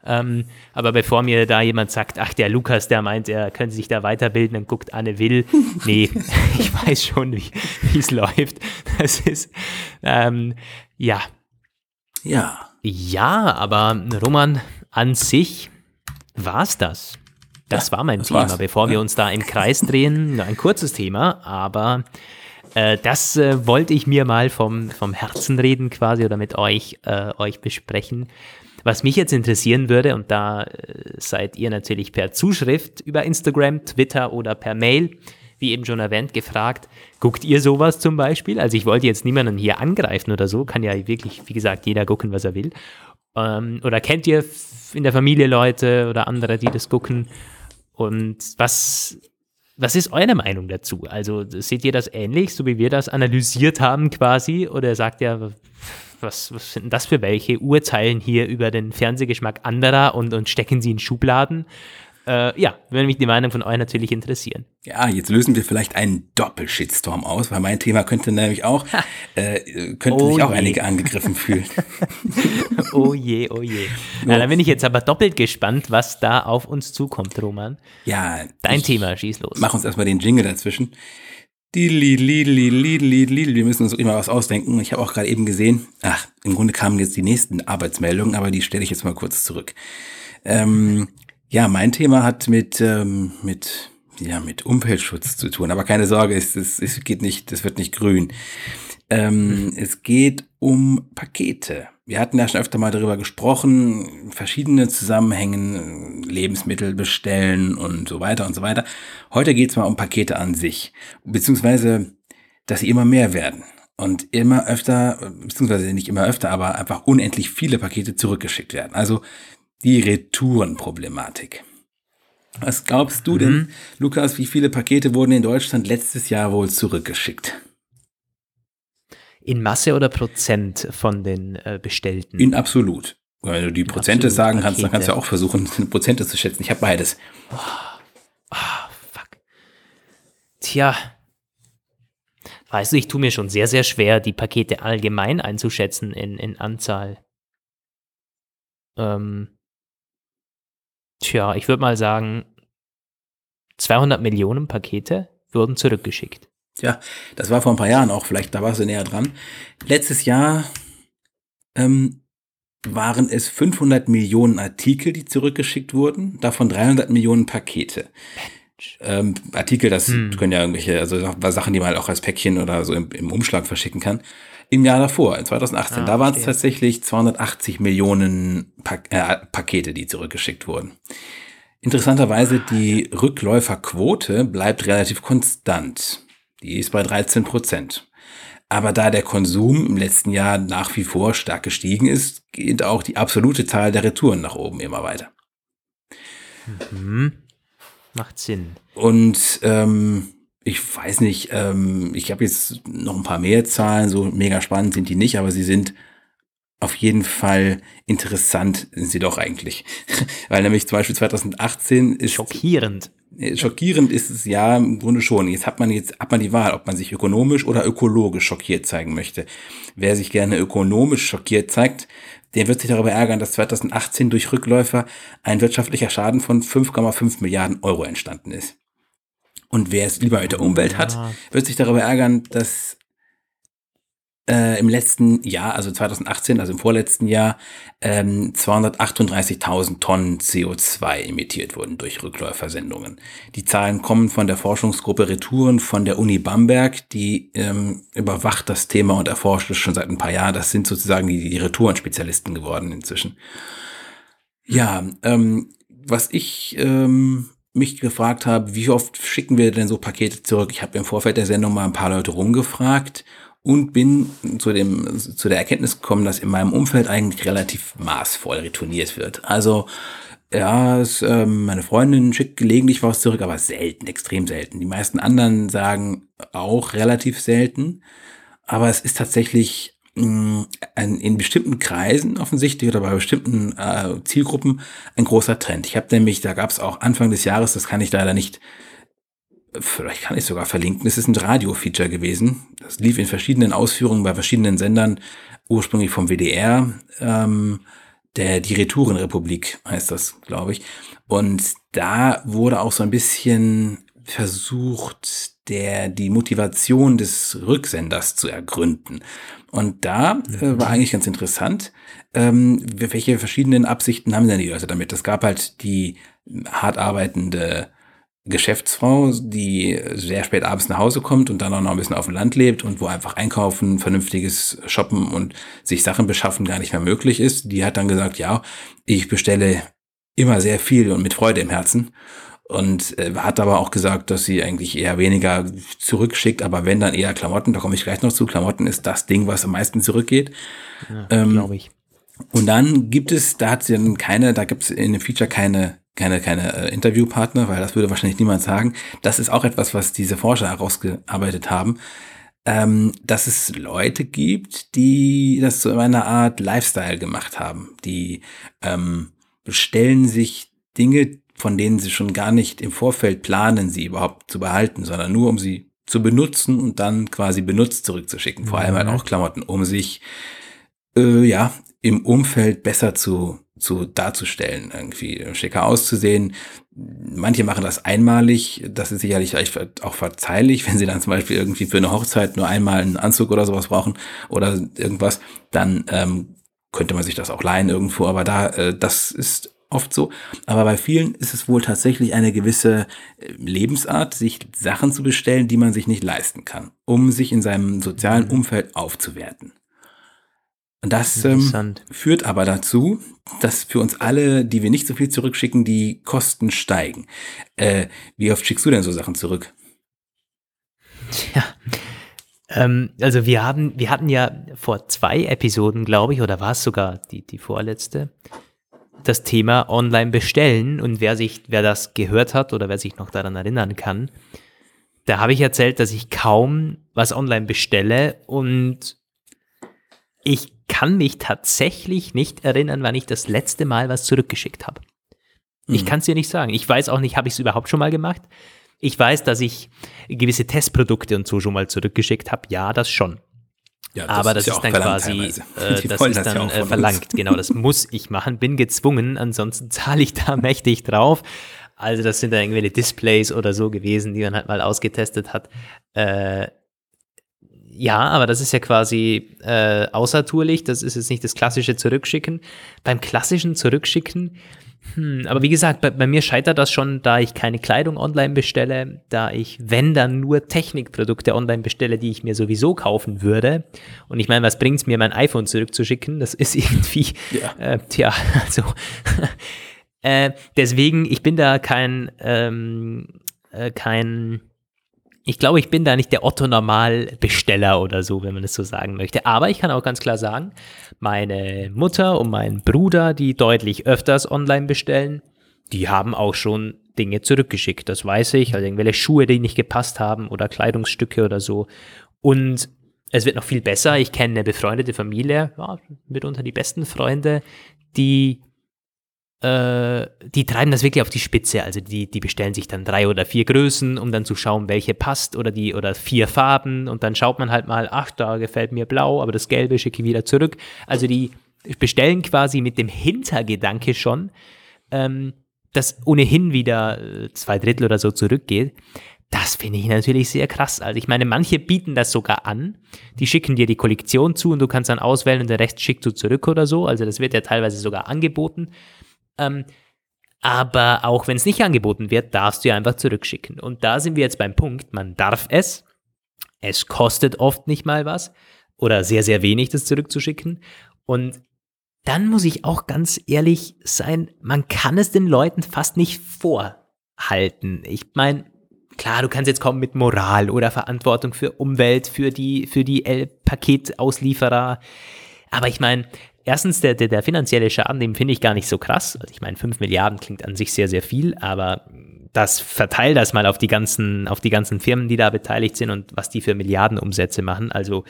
Ähm, aber bevor mir da jemand sagt, ach, der Lukas, der meint, er könnte sich da weiterbilden und guckt Anne Will. Nee, ich weiß schon, wie es läuft. Das ist, ähm, ja. Ja. Ja, aber Roman, an sich war es das. Das ja, war mein das Thema. War's. Bevor wir uns da im Kreis drehen, ein kurzes Thema, aber äh, das äh, wollte ich mir mal vom, vom Herzen reden quasi oder mit euch, äh, euch besprechen. Was mich jetzt interessieren würde, und da äh, seid ihr natürlich per Zuschrift über Instagram, Twitter oder per Mail, wie eben schon erwähnt, gefragt, guckt ihr sowas zum Beispiel? Also ich wollte jetzt niemanden hier angreifen oder so, kann ja wirklich, wie gesagt, jeder gucken, was er will. Ähm, oder kennt ihr in der Familie Leute oder andere, die das gucken? Und was, was ist eure Meinung dazu? Also seht ihr das ähnlich, so wie wir das analysiert haben quasi? Oder sagt ihr, was, was sind das für welche? Urzeilen hier über den Fernsehgeschmack anderer und, und stecken sie in Schubladen. Äh, ja, würde mich die Meinung von euch natürlich interessieren. Ja, jetzt lösen wir vielleicht einen Doppelshitstorm aus, weil mein Thema könnte nämlich auch, äh, könnte oh sich auch je. einige angegriffen fühlen. oh je, oh je. Na, dann bin ich jetzt aber doppelt gespannt, was da auf uns zukommt, Roman. Ja. Dein Thema, schieß los. Mach uns erstmal den Jingle dazwischen. Wir müssen uns immer was ausdenken. Ich habe auch gerade eben gesehen, ach, im Grunde kamen jetzt die nächsten Arbeitsmeldungen, aber die stelle ich jetzt mal kurz zurück. Ähm, ja, mein Thema hat mit, ähm, mit, ja, mit Umweltschutz zu tun. Aber keine Sorge, es, es, es geht nicht, es wird nicht grün. Ähm, es geht um Pakete. Wir hatten ja schon öfter mal darüber gesprochen, verschiedene Zusammenhängen, Lebensmittel bestellen und so weiter und so weiter. Heute geht es mal um Pakete an sich, beziehungsweise, dass sie immer mehr werden und immer öfter, beziehungsweise nicht immer öfter, aber einfach unendlich viele Pakete zurückgeschickt werden. Also die Retourenproblematik. Was glaubst du denn, mhm. Lukas, wie viele Pakete wurden in Deutschland letztes Jahr wohl zurückgeschickt? In Masse oder Prozent von den äh, bestellten? In absolut. Wenn du die Prozente absolut sagen kannst, dann kannst du auch versuchen, Prozente zu schätzen. Ich habe beides. Oh, oh, fuck. Tja. Weißt du, ich tue mir schon sehr, sehr schwer, die Pakete allgemein einzuschätzen in, in Anzahl. Ähm, tja, ich würde mal sagen, 200 Millionen Pakete wurden zurückgeschickt. Ja, das war vor ein paar Jahren auch, vielleicht da warst du näher dran. Letztes Jahr ähm, waren es 500 Millionen Artikel, die zurückgeschickt wurden, davon 300 Millionen Pakete. Ähm, Artikel, das hm. können ja irgendwelche, also Sachen, die man halt auch als Päckchen oder so im, im Umschlag verschicken kann. Im Jahr davor, in 2018, ah, da waren es tatsächlich 280 Millionen pa äh, Pakete, die zurückgeschickt wurden. Interessanterweise, die Rückläuferquote bleibt relativ konstant. Die ist bei 13 Prozent. Aber da der Konsum im letzten Jahr nach wie vor stark gestiegen ist, geht auch die absolute Zahl der Retouren nach oben immer weiter. Mhm. Macht Sinn. Und ähm, ich weiß nicht, ähm, ich habe jetzt noch ein paar mehr Zahlen, so mega spannend sind die nicht, aber sie sind auf jeden Fall interessant, sind sie doch eigentlich. Weil nämlich zum Beispiel 2018 ist. Schockierend schockierend ist es ja im Grunde schon. Jetzt hat man jetzt hat man die Wahl, ob man sich ökonomisch oder ökologisch schockiert zeigen möchte. Wer sich gerne ökonomisch schockiert zeigt, der wird sich darüber ärgern, dass 2018 durch Rückläufer ein wirtschaftlicher Schaden von 5,5 Milliarden Euro entstanden ist. Und wer es lieber mit der Umwelt hat, wird sich darüber ärgern, dass äh, im letzten Jahr, also 2018, also im vorletzten Jahr, ähm, 238.000 Tonnen CO2 emittiert wurden durch Rückläufersendungen. Die Zahlen kommen von der Forschungsgruppe Retouren von der Uni Bamberg, die ähm, überwacht das Thema und erforscht es schon seit ein paar Jahren. Das sind sozusagen die, die Retouren-Spezialisten geworden inzwischen. Ja, ähm, was ich ähm, mich gefragt habe, wie oft schicken wir denn so Pakete zurück? Ich habe im Vorfeld der Sendung mal ein paar Leute rumgefragt und bin zu dem zu der Erkenntnis gekommen, dass in meinem Umfeld eigentlich relativ maßvoll retourniert wird. Also ja, es, ähm, meine Freundin schickt gelegentlich was zurück, aber selten, extrem selten. Die meisten anderen sagen auch relativ selten, aber es ist tatsächlich mh, ein, in bestimmten Kreisen offensichtlich oder bei bestimmten äh, Zielgruppen ein großer Trend. Ich habe nämlich, da gab es auch Anfang des Jahres, das kann ich leider nicht vielleicht kann ich sogar verlinken, es ist ein Radio-Feature gewesen. Das lief in verschiedenen Ausführungen bei verschiedenen Sendern, ursprünglich vom WDR. Ähm, der Die Retourenrepublik heißt das, glaube ich. Und da wurde auch so ein bisschen versucht, der die Motivation des Rücksenders zu ergründen. Und da äh, war eigentlich ganz interessant, ähm, welche verschiedenen Absichten haben denn die Leute damit? Es gab halt die hart arbeitende Geschäftsfrau, die sehr spät abends nach Hause kommt und dann auch noch ein bisschen auf dem Land lebt und wo einfach einkaufen, vernünftiges Shoppen und sich Sachen beschaffen gar nicht mehr möglich ist, die hat dann gesagt, ja, ich bestelle immer sehr viel und mit Freude im Herzen und äh, hat aber auch gesagt, dass sie eigentlich eher weniger zurückschickt, aber wenn dann eher Klamotten, da komme ich gleich noch zu, Klamotten ist das Ding, was am meisten zurückgeht. Ja, ähm, Glaube ich. Und dann gibt es, da hat sie dann keine, da gibt es in dem Feature keine keine, keine äh, Interviewpartner, weil das würde wahrscheinlich niemand sagen. Das ist auch etwas, was diese Forscher herausgearbeitet haben, ähm, dass es Leute gibt, die das zu einer Art Lifestyle gemacht haben. Die ähm, bestellen sich Dinge, von denen sie schon gar nicht im Vorfeld planen, sie überhaupt zu behalten, sondern nur um sie zu benutzen und dann quasi benutzt zurückzuschicken. Vor allem halt auch Klamotten, um sich äh, ja im Umfeld besser zu zu darzustellen, irgendwie schicker auszusehen. Manche machen das einmalig, das ist sicherlich auch verzeihlich, wenn sie dann zum Beispiel irgendwie für eine Hochzeit nur einmal einen Anzug oder sowas brauchen oder irgendwas, dann ähm, könnte man sich das auch leihen irgendwo, aber da, äh, das ist oft so. Aber bei vielen ist es wohl tatsächlich eine gewisse äh, Lebensart, sich Sachen zu bestellen, die man sich nicht leisten kann, um sich in seinem sozialen mhm. Umfeld aufzuwerten. Und das ähm, führt aber dazu, dass für uns alle, die wir nicht so viel zurückschicken, die Kosten steigen. Äh, wie oft schickst du denn so Sachen zurück? Tja, ähm, also wir haben, wir hatten ja vor zwei Episoden, glaube ich, oder war es sogar die, die vorletzte, das Thema Online bestellen und wer sich, wer das gehört hat oder wer sich noch daran erinnern kann, da habe ich erzählt, dass ich kaum was online bestelle und ich kann mich tatsächlich nicht erinnern, wann ich das letzte Mal was zurückgeschickt habe. Mhm. Ich kann es dir nicht sagen. Ich weiß auch nicht, habe ich es überhaupt schon mal gemacht? Ich weiß, dass ich gewisse Testprodukte und so schon mal zurückgeschickt habe. Ja, das schon. Ja, das Aber das ist, ist dann quasi, äh, das ist dann äh, verlangt. Genau, das muss ich machen, bin gezwungen, ansonsten zahle ich da mächtig drauf. Also das sind dann irgendwelche Displays oder so gewesen, die man halt mal ausgetestet hat. Äh, ja, aber das ist ja quasi äh, außertourlich, das ist jetzt nicht das klassische Zurückschicken. Beim klassischen Zurückschicken, hm, aber wie gesagt, bei, bei, mir scheitert das schon, da ich keine Kleidung online bestelle, da ich, wenn dann nur Technikprodukte online bestelle, die ich mir sowieso kaufen würde. Und ich meine, was bringt es mir, mein iPhone zurückzuschicken? Das ist irgendwie, ja, äh, tja, also äh, deswegen, ich bin da kein, ähm, äh, kein ich glaube, ich bin da nicht der Otto-Normal-Besteller oder so, wenn man es so sagen möchte. Aber ich kann auch ganz klar sagen, meine Mutter und mein Bruder, die deutlich öfters online bestellen, die haben auch schon Dinge zurückgeschickt. Das weiß ich. Also irgendwelche Schuhe, die nicht gepasst haben oder Kleidungsstücke oder so. Und es wird noch viel besser. Ich kenne eine befreundete Familie, ja, mitunter die besten Freunde, die äh, die treiben das wirklich auf die Spitze. Also die, die bestellen sich dann drei oder vier Größen, um dann zu schauen, welche passt oder die oder vier Farben und dann schaut man halt mal, ach, da gefällt mir blau, aber das Gelbe schicke ich wieder zurück. Also die bestellen quasi mit dem Hintergedanke schon, ähm, dass ohnehin wieder äh, zwei Drittel oder so zurückgeht. Das finde ich natürlich sehr krass. Also ich meine, manche bieten das sogar an. Die schicken dir die Kollektion zu und du kannst dann auswählen und der Rest schickt du zurück oder so. Also das wird ja teilweise sogar angeboten. Ähm, aber auch wenn es nicht angeboten wird, darfst du ja einfach zurückschicken. Und da sind wir jetzt beim Punkt, man darf es. Es kostet oft nicht mal was oder sehr, sehr wenig, das zurückzuschicken. Und dann muss ich auch ganz ehrlich sein, man kann es den Leuten fast nicht vorhalten. Ich meine, klar, du kannst jetzt kommen mit Moral oder Verantwortung für Umwelt, für die, für die Paketauslieferer. Aber ich meine, erstens, der, der, der finanzielle Schaden, den finde ich gar nicht so krass. Also ich meine, 5 Milliarden klingt an sich sehr, sehr viel, aber das verteil das mal auf die ganzen, auf die ganzen Firmen, die da beteiligt sind und was die für Milliardenumsätze machen. Also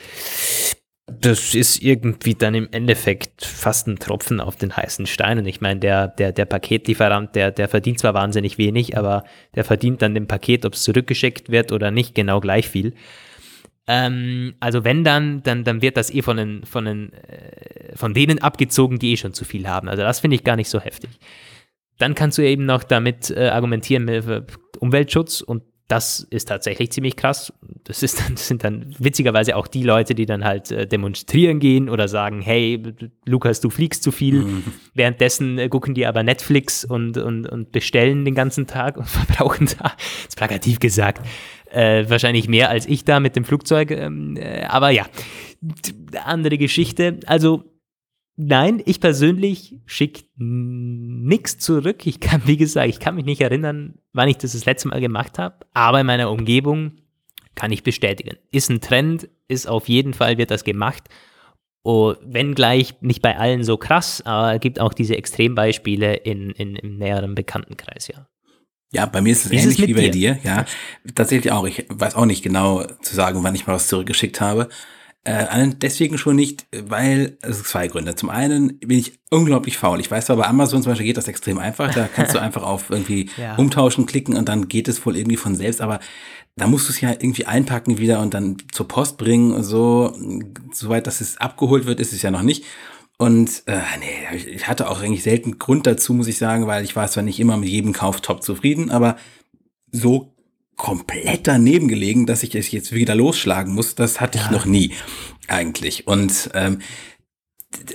das ist irgendwie dann im Endeffekt fast ein Tropfen auf den heißen Stein. Und ich meine, der, der, der Paketlieferant, der, der verdient zwar wahnsinnig wenig, aber der verdient dann dem Paket, ob es zurückgeschickt wird oder nicht, genau gleich viel. Ähm, also wenn dann, dann, dann wird das eh von, den, von, den, äh, von denen abgezogen, die eh schon zu viel haben. Also das finde ich gar nicht so heftig. Dann kannst du eben noch damit äh, argumentieren mit äh, Umweltschutz und das ist tatsächlich ziemlich krass. Das, ist dann, das sind dann witzigerweise auch die Leute, die dann halt äh, demonstrieren gehen oder sagen, hey, Lukas, du fliegst zu viel. Mhm. Währenddessen äh, gucken die aber Netflix und, und, und bestellen den ganzen Tag und verbrauchen da, das ist plakativ gesagt, äh, wahrscheinlich mehr als ich da mit dem Flugzeug. Ähm, äh, aber ja, andere Geschichte. Also Nein, ich persönlich schicke nichts zurück. Ich kann, wie gesagt, ich kann mich nicht erinnern, wann ich das das letzte Mal gemacht habe, aber in meiner Umgebung kann ich bestätigen. Ist ein Trend, ist auf jeden Fall, wird das gemacht. Oh, wenn gleich nicht bei allen so krass, aber es gibt auch diese Extrembeispiele in, in, im näheren Bekanntenkreis, ja. Ja, bei mir ist es wie ähnlich wie bei dir? dir. Ja, tatsächlich auch. Ich weiß auch nicht genau zu sagen, wann ich mal was zurückgeschickt habe. Äh, deswegen schon nicht, weil es sind zwei Gründe. Zum einen bin ich unglaublich faul. Ich weiß zwar, bei Amazon zum Beispiel geht das extrem einfach. Da kannst du einfach auf irgendwie ja. umtauschen klicken und dann geht es wohl irgendwie von selbst. Aber da musst du es ja irgendwie einpacken wieder und dann zur Post bringen und so. Soweit, dass es abgeholt wird, ist es ja noch nicht. Und äh, nee, ich hatte auch eigentlich selten Grund dazu, muss ich sagen, weil ich war zwar nicht immer mit jedem Kauf top zufrieden, aber so komplett daneben gelegen, dass ich es jetzt wieder losschlagen muss. Das hatte ja. ich noch nie eigentlich. Und ähm,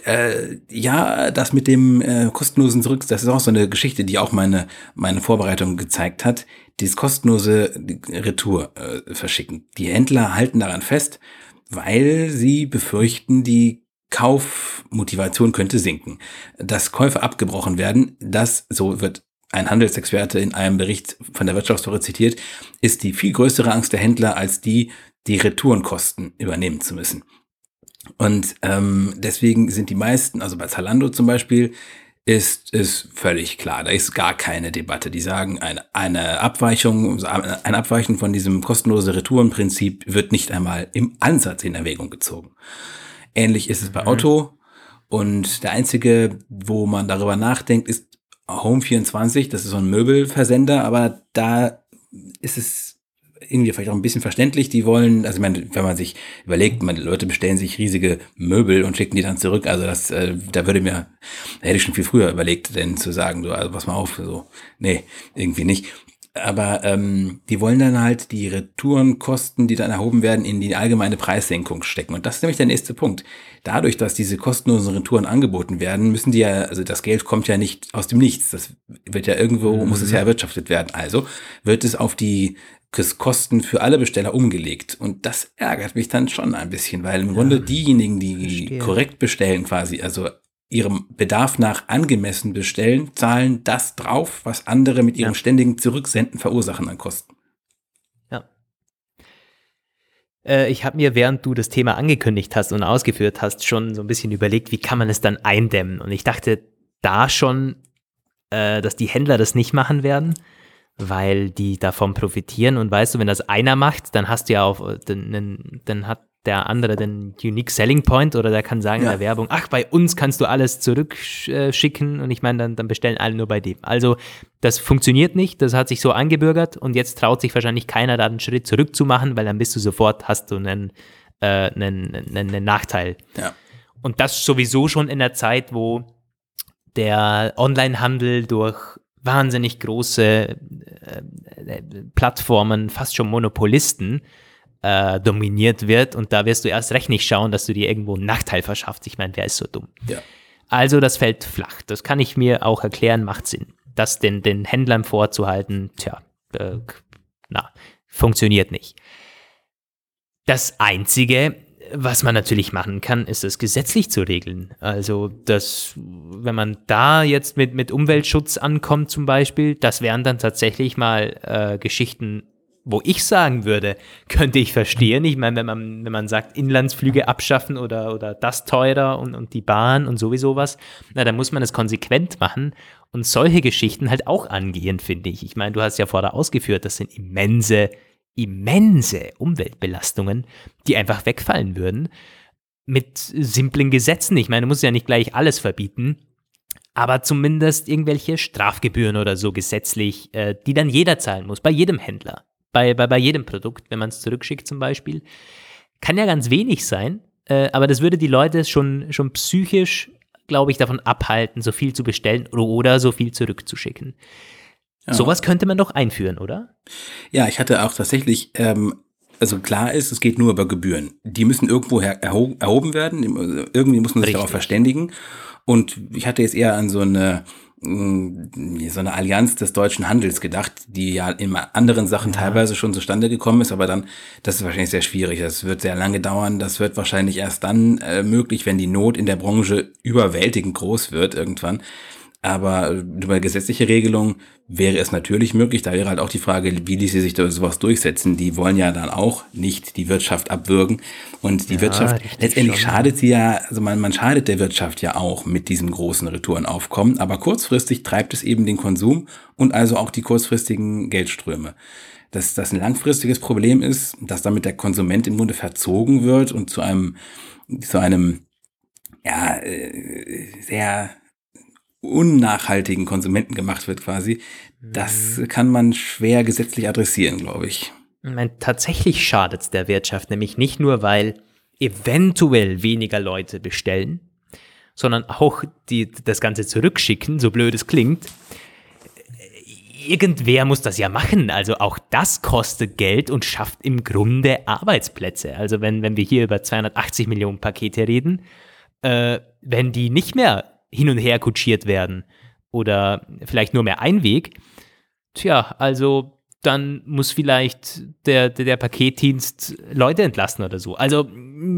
äh, ja, das mit dem äh, kostenlosen Zurück, das ist auch so eine Geschichte, die auch meine meine Vorbereitung gezeigt hat. Dieses kostenlose Retour äh, verschicken. Die Händler halten daran fest, weil sie befürchten, die Kaufmotivation könnte sinken, dass Käufe abgebrochen werden. Das so wird ein Handelsexperte in einem Bericht von der Wirtschaftswoche zitiert, ist die viel größere Angst der Händler als die, die Retourenkosten übernehmen zu müssen. Und ähm, deswegen sind die meisten, also bei Zalando zum Beispiel, ist, ist völlig klar. Da ist gar keine Debatte. Die sagen, eine, eine Abweichung, ein Abweichen von diesem kostenlosen Retourenprinzip wird nicht einmal im Ansatz in Erwägung gezogen. Ähnlich ist es bei mhm. Auto. Und der einzige, wo man darüber nachdenkt, ist Home24, das ist so ein Möbelversender, aber da ist es irgendwie vielleicht auch ein bisschen verständlich. Die wollen, also ich meine, wenn man sich überlegt, man, Leute bestellen sich riesige Möbel und schicken die dann zurück. Also das, äh, da würde mir, da hätte ich schon viel früher überlegt, denn zu sagen, so, also pass mal auf, so, nee, irgendwie nicht. Aber ähm, die wollen dann halt die Retourenkosten, die dann erhoben werden, in die allgemeine Preissenkung stecken. Und das ist nämlich der nächste Punkt. Dadurch, dass diese kostenlosen Retouren angeboten werden, müssen die ja, also das Geld kommt ja nicht aus dem Nichts. Das wird ja irgendwo, mhm. muss es ja erwirtschaftet werden. Also wird es auf die Kosten für alle Besteller umgelegt. Und das ärgert mich dann schon ein bisschen, weil im ja, Grunde diejenigen, die verstehe. korrekt bestellen quasi, also ihrem Bedarf nach angemessen bestellen, zahlen das drauf, was andere mit ihrem ja. ständigen Zurücksenden verursachen an Kosten. Ja. Äh, ich habe mir, während du das Thema angekündigt hast und ausgeführt hast, schon so ein bisschen überlegt, wie kann man es dann eindämmen. Und ich dachte da schon, äh, dass die Händler das nicht machen werden, weil die davon profitieren. Und weißt du, wenn das einer macht, dann hast du ja auch, dann, dann hat der andere den Unique Selling Point oder der kann sagen Ja. in der Werbung, ach, bei uns kannst du alles zurückschicken und ich meine, dann, dann bestellen alle nur bei dem. Also das funktioniert nicht, das hat sich so eingebürgert und jetzt traut sich wahrscheinlich keiner da einen Schritt zurück zu machen, weil dann bist du sofort, hast du einen, äh, einen, einen, einen Nachteil. Ja. Und das sowieso schon in der Zeit, wo der Onlinehandel durch wahnsinnig große äh, äh, Plattformen, fast schon Monopolisten, äh, dominiert wird. Und da wirst du erst recht nicht schauen, dass du dir irgendwo einen Nachteil verschaffst. Ich meine, wer ist so dumm? Ja. Also das fällt flach. Das kann ich mir auch erklären, macht Sinn. Das den, den Händlern vorzuhalten, tja, äh, na, funktioniert nicht. Das Einzige, was man natürlich machen kann, ist es gesetzlich zu regeln. Also, das, wenn man da jetzt mit, mit Umweltschutz ankommt zum Beispiel, das wären dann tatsächlich mal äh, Geschichten, wo ich sagen würde, könnte ich verstehen. Ich meine, wenn man, wenn man sagt, Inlandsflüge abschaffen oder, oder das teurer und, und die Bahn und sowieso was, na, dann muss man es konsequent machen und solche Geschichten halt auch angehen, finde ich. Ich meine, du hast ja vorher ausgeführt, das sind immense immense Umweltbelastungen, die einfach wegfallen würden mit simplen Gesetzen. Ich meine, du musst ja nicht gleich alles verbieten, aber zumindest irgendwelche Strafgebühren oder so gesetzlich, äh, die dann jeder zahlen muss, bei jedem Händler, bei, bei, bei jedem Produkt, wenn man es zurückschickt zum Beispiel. Kann ja ganz wenig sein, äh, aber das würde die Leute schon, schon psychisch, glaube ich, davon abhalten, so viel zu bestellen oder, oder so viel zurückzuschicken. Ja. Sowas könnte man doch einführen, oder? Ja, ich hatte auch tatsächlich, ähm, also klar ist, es geht nur über Gebühren. Die müssen irgendwo erho erhoben werden. Irgendwie muss man sich Richtig. darauf verständigen. Und ich hatte jetzt eher an so eine so eine Allianz des deutschen Handels gedacht, die ja in anderen Sachen teilweise schon zustande gekommen ist, aber dann, das ist wahrscheinlich sehr schwierig. Das wird sehr lange dauern. Das wird wahrscheinlich erst dann äh, möglich, wenn die Not in der Branche überwältigend groß wird irgendwann. Aber über gesetzliche Regelungen wäre es natürlich möglich. Da wäre halt auch die Frage, wie ließe sich da sowas durchsetzen. Die wollen ja dann auch nicht die Wirtschaft abwürgen. Und die Ja, Wirtschaft, letztendlich schon. schadet sie ja, also man, man schadet der Wirtschaft ja auch mit diesem großen Retourenaufkommen. Aber kurzfristig treibt es eben den Konsum und also auch die kurzfristigen Geldströme. Dass das ein langfristiges Problem ist, dass damit der Konsument im Grunde verzogen wird und zu einem, zu einem, ja, äh, sehr unnachhaltigen Konsumenten gemacht wird quasi, das kann man schwer gesetzlich adressieren, glaube ich. Ich meine, tatsächlich schadet es der Wirtschaft, nämlich nicht nur, weil eventuell weniger Leute bestellen, sondern auch die, das Ganze zurückschicken, so blöd es klingt. Irgendwer muss das ja machen. Also auch das kostet Geld und schafft im Grunde Arbeitsplätze. Also wenn, wenn wir hier über 280 Millionen Pakete reden, äh, wenn die nicht mehr hin und her kutschiert werden oder vielleicht nur mehr Einweg, tja, also dann muss vielleicht der, der, der Paketdienst Leute entlassen oder so. Also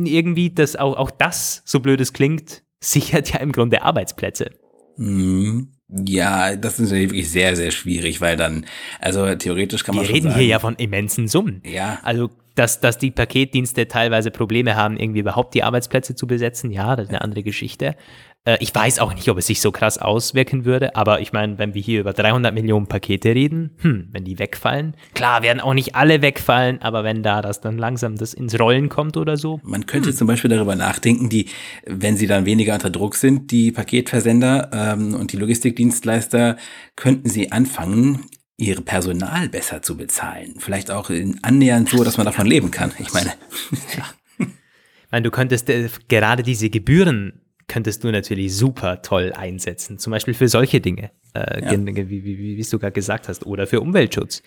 irgendwie, das, auch, auch das, so blöd es klingt, sichert ja im Grunde Arbeitsplätze. Mhm. Ja, das ist natürlich wirklich sehr, sehr schwierig, weil dann, also theoretisch kann man Wir reden sagen, hier ja von immensen Summen. Ja. Also, dass, dass die Paketdienste teilweise Probleme haben, irgendwie überhaupt die Arbeitsplätze zu besetzen, ja, das ist eine andere Geschichte. Äh, ich weiß auch nicht, ob es sich so krass auswirken würde, aber ich meine, wenn wir hier über 300 Millionen Pakete reden, hm, wenn die wegfallen, klar werden auch nicht alle wegfallen, aber wenn da das dann langsam das ins Rollen kommt oder so, Man könnte zum Beispiel darüber nachdenken, die, wenn sie dann weniger unter Druck sind, die Paketversender ähm, und die Logistikdienstleister, könnten sie anfangen, ihr Personal besser zu bezahlen. Vielleicht auch in, annähernd so, dass man davon leben kann. Ich meine, Ich meine, du könntest äh, gerade diese Gebühren könntest du natürlich super toll einsetzen. Zum Beispiel für solche Dinge, äh, Ja. wie, wie, wie, wie du gerade gesagt hast, oder für Umweltschutz.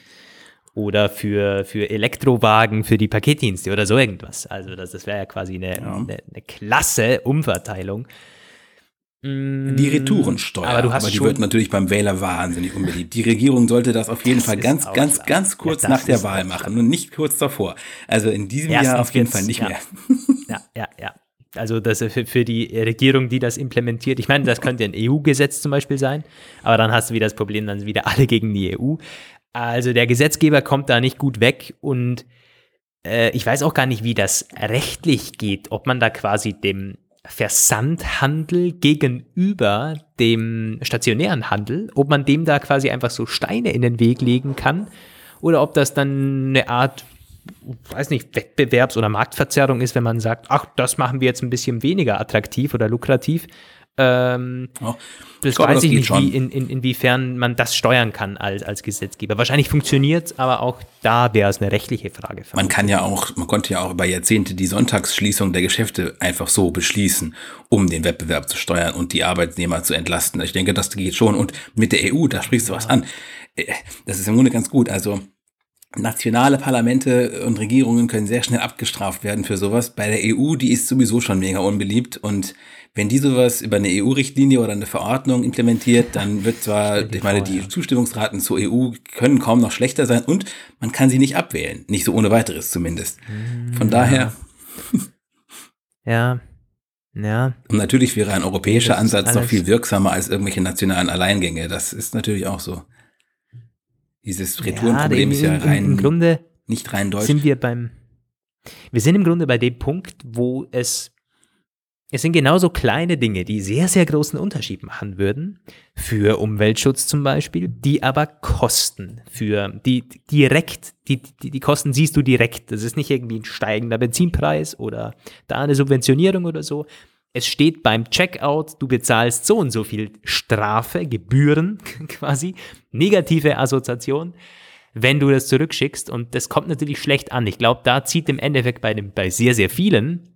Oder für, für Elektrowagen, für die Paketdienste oder so irgendwas. Also das, das wäre ja quasi eine, Ja. eine, eine klasse Umverteilung. Mm, die Retourensteuer, Aber du hast die schon, wird natürlich beim Wähler wahnsinnig unbeliebt. Die Regierung sollte das auf jeden Das Fall ganz, ganz, ganz kurz Ja, nach der Wahl machen und nicht kurz davor. Also in diesem Jahr Erstens auf jeden Fall nicht ja. mehr. Ja, ja, ja. Also das für, für die Regierung, die das implementiert. Ich meine, das könnte ein EU-Gesetz zum Beispiel sein, aber dann hast du wieder das Problem, dann sind wieder alle gegen die EU. Also der Gesetzgeber kommt da nicht gut weg und äh, ich weiß auch gar nicht, wie das rechtlich geht, ob man da quasi dem Versandhandel gegenüber dem stationären Handel, ob man dem da quasi einfach so Steine in den Weg legen kann oder ob das dann eine Art weiß nicht, Wettbewerbs- oder Marktverzerrung ist, wenn man sagt, ach, das machen wir jetzt ein bisschen weniger attraktiv oder lukrativ. Ähm, Ja, das glaube, weiß das ich nicht, wie, in, in, inwiefern man das steuern kann als, als Gesetzgeber. Wahrscheinlich funktioniert es, aber auch da wäre es eine rechtliche Frage. Man kann ja auch, man konnte ja auch über Jahrzehnte die Sonntagsschließung der Geschäfte einfach so beschließen, um den Wettbewerb zu steuern und die Arbeitnehmer zu entlasten. Ich denke, das geht schon. Und mit der EU, da sprichst du was an. Äh, Das ist im Grunde ganz gut. Also nationale Parlamente und Regierungen können sehr schnell abgestraft werden für sowas. Bei der EU, die ist sowieso schon mega unbeliebt und wenn die sowas über eine EU-Richtlinie oder eine Verordnung implementiert, dann wird zwar, ich meine, die ja. Zustimmungsraten zur EU können kaum noch schlechter sein und man kann sie nicht abwählen. Nicht so ohne weiteres zumindest. Von daher, Ja, ja. und natürlich wäre ein europäischer Das Ansatz noch viel wirksamer als irgendwelche nationalen Alleingänge. Das ist natürlich auch so. Dieses Retourenproblem ja, ist ja rein, Im Grunde nicht rein deutsch. sind wir beim, wir sind im Grunde bei dem Punkt, wo es, es sind genauso kleine Dinge, die sehr, sehr großen Unterschied machen würden, für Umweltschutz zum Beispiel, die aber kosten, für die direkt, die, die, die Kosten siehst du direkt. Das ist nicht irgendwie ein steigender Benzinpreis oder da eine Subventionierung oder so. Es steht beim Checkout, du bezahlst so und so viel Strafe, Gebühren quasi, negative Assoziation wenn du das zurückschickst. Und das kommt natürlich schlecht an. Ich glaube, da zieht im Endeffekt bei, dem, bei sehr, sehr vielen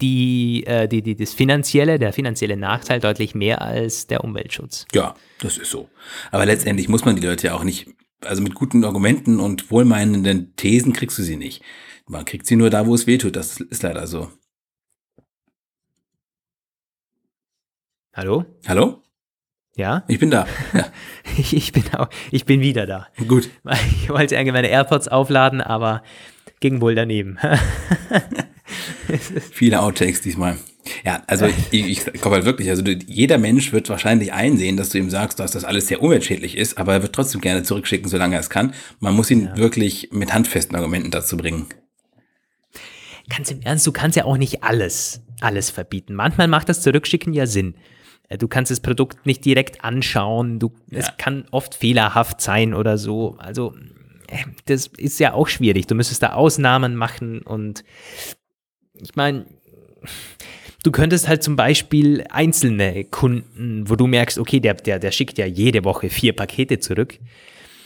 die, äh, die, die, das finanzielle, der finanzielle Nachteil deutlich mehr als der Umweltschutz. Ja, das ist so. Aber letztendlich muss man die Leute ja auch nicht, also mit guten Argumenten und wohlmeinenden Thesen kriegst du sie nicht. Man kriegt sie nur da, wo es weh tut. Das ist leider so. Hallo? Hallo? Ja? Ich bin da. Ja, Ich, ich, bin, auch, ich bin wieder da. gut. Ich wollte eigentlich meine AirPods aufladen, aber ging wohl daneben. Viele Outtakes diesmal. Ja, also ich, ich glaube halt wirklich, also jeder Mensch wird wahrscheinlich einsehen, dass du ihm sagst, dass das alles sehr umweltschädlich ist, aber er wird trotzdem gerne zurückschicken, solange er es kann. Man muss ihn wirklich mit handfesten Argumenten dazu bringen. Ganz im Ernst, du kannst ja auch nicht alles, alles verbieten. Manchmal macht das Zurückschicken ja Sinn. Äh, Du kannst das Produkt nicht direkt anschauen. Du, Es Ja. kann oft fehlerhaft sein oder so. Also, äh, das ist ja auch schwierig. Du müsstest da Ausnahmen machen und ich meine, du könntest halt zum Beispiel einzelne Kunden, wo du merkst, okay, der, der, der schickt ja jede Woche vier Pakete zurück.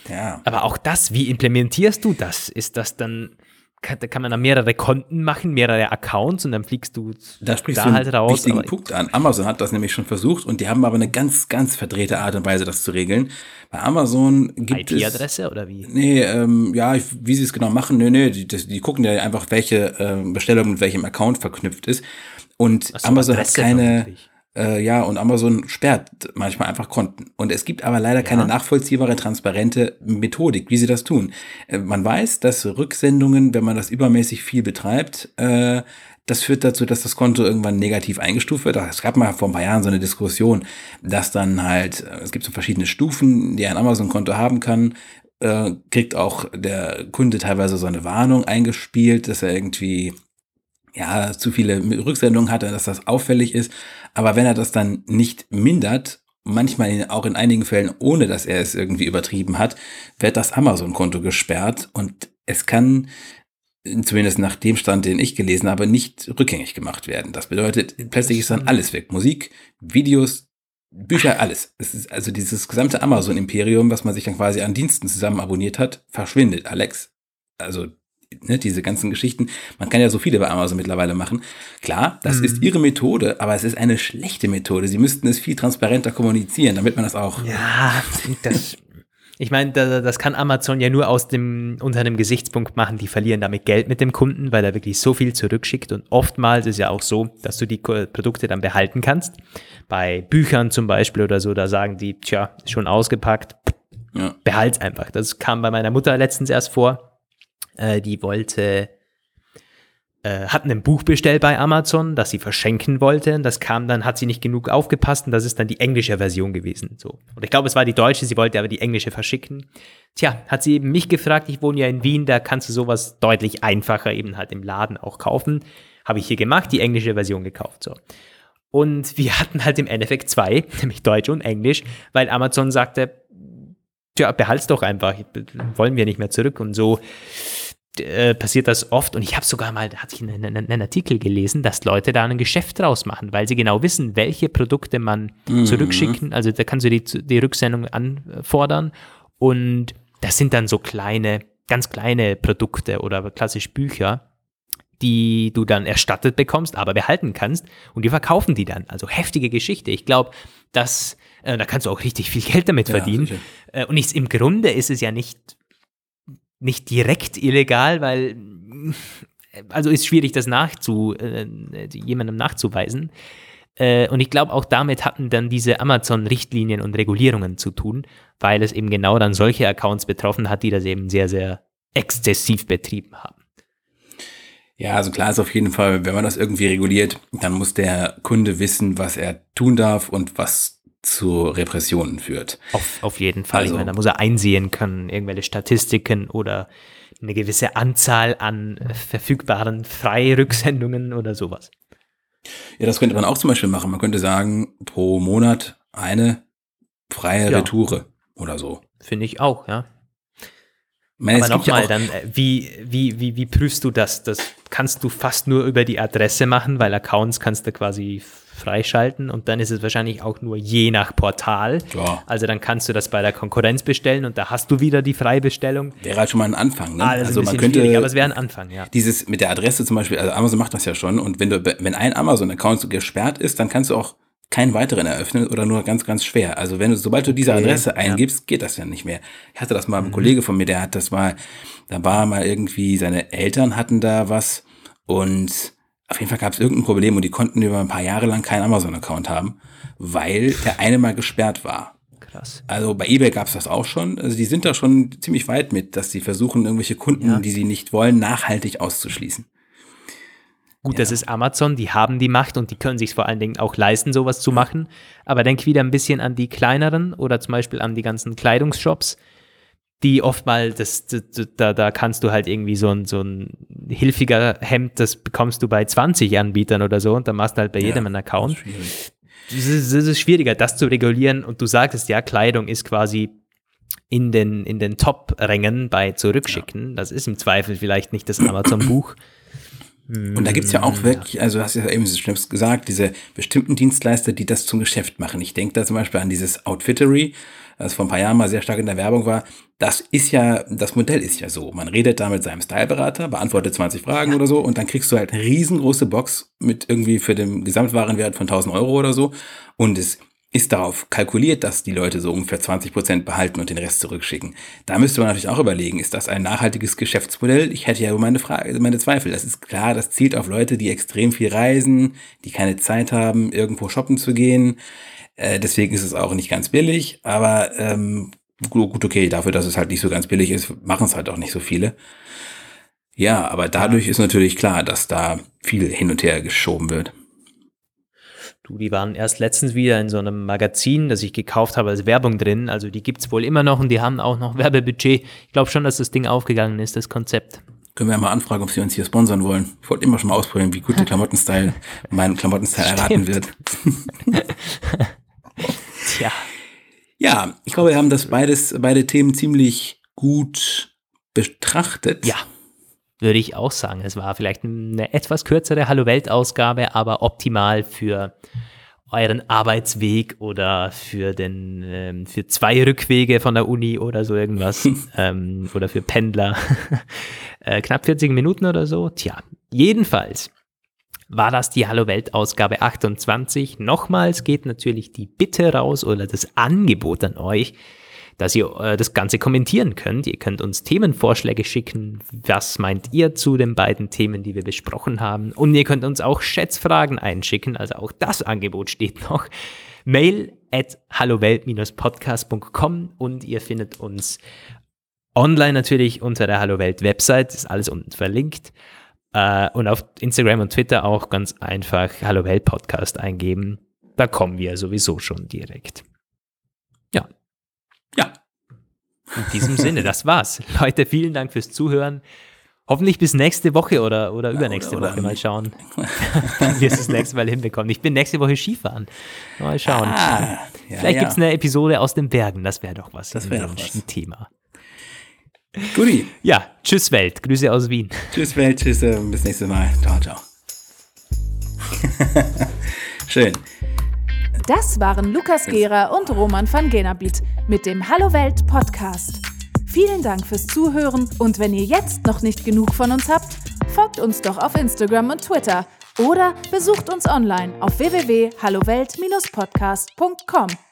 Ja. Aber auch das, wie implementierst du das? Ist das dann, kann, da kann man dann mehrere Konten machen, mehrere Accounts und dann fliegst du Da sprichst da du halt raus. wichtigen Punkt an. Amazon hat das nämlich schon versucht und die haben aber eine ganz, ganz verdrehte Art und Weise, das zu regeln. Bei Amazon gibt es... IP-Adresse oder wie? Nee, ähm, ja, wie sie es genau machen, nee, nee, die, die gucken ja einfach, welche ähm, Bestellung mit welchem Account verknüpft ist. Und so, Amazon hat Adresse keine, vermutlich. Äh, ja, und Amazon sperrt manchmal einfach Konten. Und es gibt aber leider keine nachvollziehbare, transparente Methodik, wie sie das tun. Äh, man weiß, dass Rücksendungen, wenn man das übermäßig viel betreibt, äh, das führt dazu, dass das Konto irgendwann negativ eingestuft wird. Es gab mal vor ein paar Jahren so eine Diskussion, dass dann halt, äh, es gibt so verschiedene Stufen, die ein Amazon-Konto haben kann, äh, kriegt auch der Kunde teilweise so eine Warnung eingespielt, dass er irgendwie ja, zu viele Rücksendungen hatte, dass das auffällig ist. Aber wenn er das dann nicht mindert, manchmal auch in einigen Fällen, ohne dass er es irgendwie übertrieben hat, wird das Amazon-Konto gesperrt und es kann, zumindest nach dem Stand, den ich gelesen habe, nicht rückgängig gemacht werden. Das bedeutet, plötzlich ist dann alles weg. Musik, Videos, Bücher, alles. Es ist also dieses gesamte Amazon-Imperium, was man sich dann quasi an Diensten zusammen abonniert hat, verschwindet. Alex, also ne, diese ganzen Geschichten. Man kann ja so viele bei Amazon mittlerweile machen. Klar, das ist ihre Methode, aber es ist eine schlechte Methode. Sie müssten es viel transparenter kommunizieren, damit man das auch. Ja, das. Ich meine, da- das kann Amazon ja nur aus dem, unter einem Gesichtspunkt machen, die verlieren damit Geld mit dem Kunden, weil er wirklich so viel zurückschickt. Und oftmals ist ja auch so, dass du die Produkte dann behalten kannst. Bei Büchern zum Beispiel oder so, da sagen die, tja, schon ausgepackt, Ja. behalt's einfach. Das kam bei meiner Mutter letztens erst vor. Äh, die wollte, äh, hat ein Buch bestellt bei Amazon, das sie verschenken wollte. Und Das kam dann, hat sie nicht genug aufgepasst und das ist dann die englische Version gewesen. So. Und ich glaube, es war die deutsche, sie wollte aber die englische verschicken. Tja, hat sie eben mich gefragt, ich wohne ja in Wien, da kannst du sowas deutlich einfacher eben halt im Laden auch kaufen. Habe ich hier gemacht, die englische Version gekauft. So. Und wir hatten halt im Endeffekt zwei, nämlich Deutsch und Englisch, weil Amazon sagte, tja, behalt's doch einfach, wollen wir nicht mehr zurück und so. Äh, passiert das oft und ich habe sogar mal, da hatte ich einen, einen, einen, Artikel gelesen, dass Leute da ein Geschäft draus machen, weil sie genau wissen, welche Produkte man mhm. zurückschicken, also da kannst du die, die Rücksendung anfordern und das sind dann so kleine, ganz kleine Produkte oder klassisch Bücher, die du dann erstattet bekommst, aber behalten kannst und die verkaufen die dann. Also heftige Geschichte. Ich glaube, dass äh, da kannst du auch richtig viel Geld damit verdienen. Ja, äh, und ich, im Grunde ist es ja nicht nicht direkt illegal, weil also ist schwierig, das nachzu, äh, jemandem nachzuweisen. Äh, und ich glaube, auch damit hatten dann diese Amazon-Richtlinien und Regulierungen zu tun, weil es eben genau dann solche Accounts betroffen hat, die das eben sehr, sehr exzessiv betrieben haben. Ja, also klar ist auf jeden Fall, wenn man das irgendwie reguliert, dann muss der Kunde wissen, was er tun darf und was zu Repressionen führt. Auf, auf jeden Fall. Also, ich meine, da muss er einsehen können, irgendwelche Statistiken oder eine gewisse Anzahl an verfügbaren Freirücksendungen oder sowas. Ja, das könnte man auch zum Beispiel machen. Man könnte sagen, pro Monat eine freie ja. Retoure oder so. Finde ich auch, ja. Meine, Aber nochmal, ja dann, äh, wie, wie, wie, wie prüfst du das? Das kannst du fast nur über die Adresse machen, weil Accounts kannst du quasi freischalten und dann ist es wahrscheinlich auch nur je nach Portal. Ja. Also dann kannst du das bei der Konkurrenz bestellen und da hast du wieder die Freibestellung. Wäre halt schon mal ein Anfang. Ne? Ah, also man könnte, aber es wäre ein Anfang, ja. Dieses mit der Adresse zum Beispiel, also Amazon macht das ja schon und wenn du, wenn ein Amazon-Account so gesperrt ist, dann kannst du auch keinen weiteren eröffnen oder nur ganz, ganz schwer. Also wenn du, sobald du diese Adresse okay, eingibst, ja. geht das ja nicht mehr. Ich hatte das mal, ein mhm. Kollege von mir, der hat das mal, da war mal irgendwie, seine Eltern hatten da was und auf jeden Fall gab es irgendein Problem und die konnten über ein paar Jahre lang keinen Amazon-Account haben, weil der eine mal gesperrt war. Krass. Also bei eBay gab es das auch schon. Also die sind da schon ziemlich weit mit, dass sie versuchen, irgendwelche Kunden, ja. die sie nicht wollen, nachhaltig auszuschließen. Gut, ja. das ist Amazon, die haben die Macht und die können sich vor allen Dingen auch leisten, sowas zu machen. Aber denk wieder ein bisschen an die kleineren oder zum Beispiel an die ganzen Kleidungsshops die oftmals, das, das, da, da kannst du halt irgendwie so ein, so ein hilfiger Hemd, das bekommst du bei 20 Anbietern oder so und dann machst du halt bei jedem ja, einen Account. Das ist, das ist schwieriger, das zu regulieren und du sagtest ja, Kleidung ist quasi in den, in den Top-Rängen bei Zurückschicken. Ja. Das ist im Zweifel vielleicht nicht das Amazon-Buch. Und da gibt's ja auch wirklich, also du hast ja eben so schlimm gesagt, diese bestimmten Dienstleister, die das zum Geschäft machen. Ich denke da zum Beispiel an dieses Outfittery, das vor ein paar Jahren mal sehr stark in der Werbung war, das ist ja, das Modell ist ja so. Man redet da mit seinem Styleberater, beantwortet 20 Fragen ja. oder so und dann kriegst du halt eine riesengroße Box mit irgendwie für den Gesamtwarenwert von 1000 Euro oder so und es ist darauf kalkuliert, dass die Leute so ungefähr 20 Prozent behalten und den Rest zurückschicken. Da müsste man natürlich auch überlegen, ist das ein nachhaltiges Geschäftsmodell? Ich hätte ja meine Frage, meine Zweifel. Das ist klar, das zielt auf Leute, die extrem viel reisen, die keine Zeit haben, irgendwo shoppen zu gehen. Äh, deswegen ist es auch nicht ganz billig, aber ähm, gut, okay, dafür, dass es halt nicht so ganz billig ist, machen es halt auch nicht so viele. Ja, aber dadurch ist natürlich klar, dass da viel hin und her geschoben wird. Du, die waren erst letztens wieder in so einem Magazin, das ich gekauft habe, als Werbung drin. Also die gibt es wohl immer noch und die haben auch noch Werbebudget. Ich glaube schon, dass das Ding aufgegangen ist, das Konzept. Können wir mal anfragen, ob sie uns hier sponsern wollen. Ich wollte immer schon mal ausprobieren, wie gut der Klamottenstyle, mein Klamottenstyle erraten wird. Tja. Ja, ich glaube, wir haben das beides, beide Themen ziemlich gut betrachtet. Ja, würde ich auch sagen. Es war vielleicht eine etwas kürzere Hallo-Welt-Ausgabe, aber optimal für euren Arbeitsweg oder für den ähm, für zwei Rückwege von der Uni oder so irgendwas ähm, oder für Pendler äh, knapp 40 Minuten oder so. Tja, jedenfalls war das die Hallo Welt Ausgabe 28. Nochmals geht natürlich die Bitte raus oder das Angebot an euch, dass ihr äh, das Ganze kommentieren könnt. Ihr könnt uns Themenvorschläge schicken. Was meint ihr zu den beiden Themen, die wir besprochen haben? Und ihr könnt uns auch Schätzfragen einschicken. Also auch das Angebot steht noch. Mail at hallowelt-podcast.com und ihr findet uns online natürlich unter der Hallo Welt Website. Ist alles unten verlinkt. Äh, und auf Instagram und Twitter auch ganz einfach Hallo Welt Podcast eingeben. Da kommen wir sowieso schon direkt. Ja. In diesem Sinne, das war's. Leute, vielen Dank fürs Zuhören. Hoffentlich bis nächste Woche oder, oder übernächste oder, oder Woche. Mal schauen, wie es das nächste Mal hinbekommen. Ich bin nächste Woche Skifahren. Mal schauen. Ah, ja, Vielleicht ja. gibt es eine Episode aus den Bergen. Das wäre doch was. Das wäre doch was. ein Thema. Guti. Ja, tschüss Welt. Grüße aus Wien. Tschüss Welt, tschüss, äh, bis nächstes Mal. Ciao, ciao. Schön. Das waren Lukas Gera und Roman van Genabit mit dem Hallo Welt Podcast. Vielen Dank fürs Zuhören und wenn ihr jetzt noch nicht genug von uns habt, folgt uns doch auf Instagram und Twitter oder besucht uns online auf www.hallowelt-podcast.com.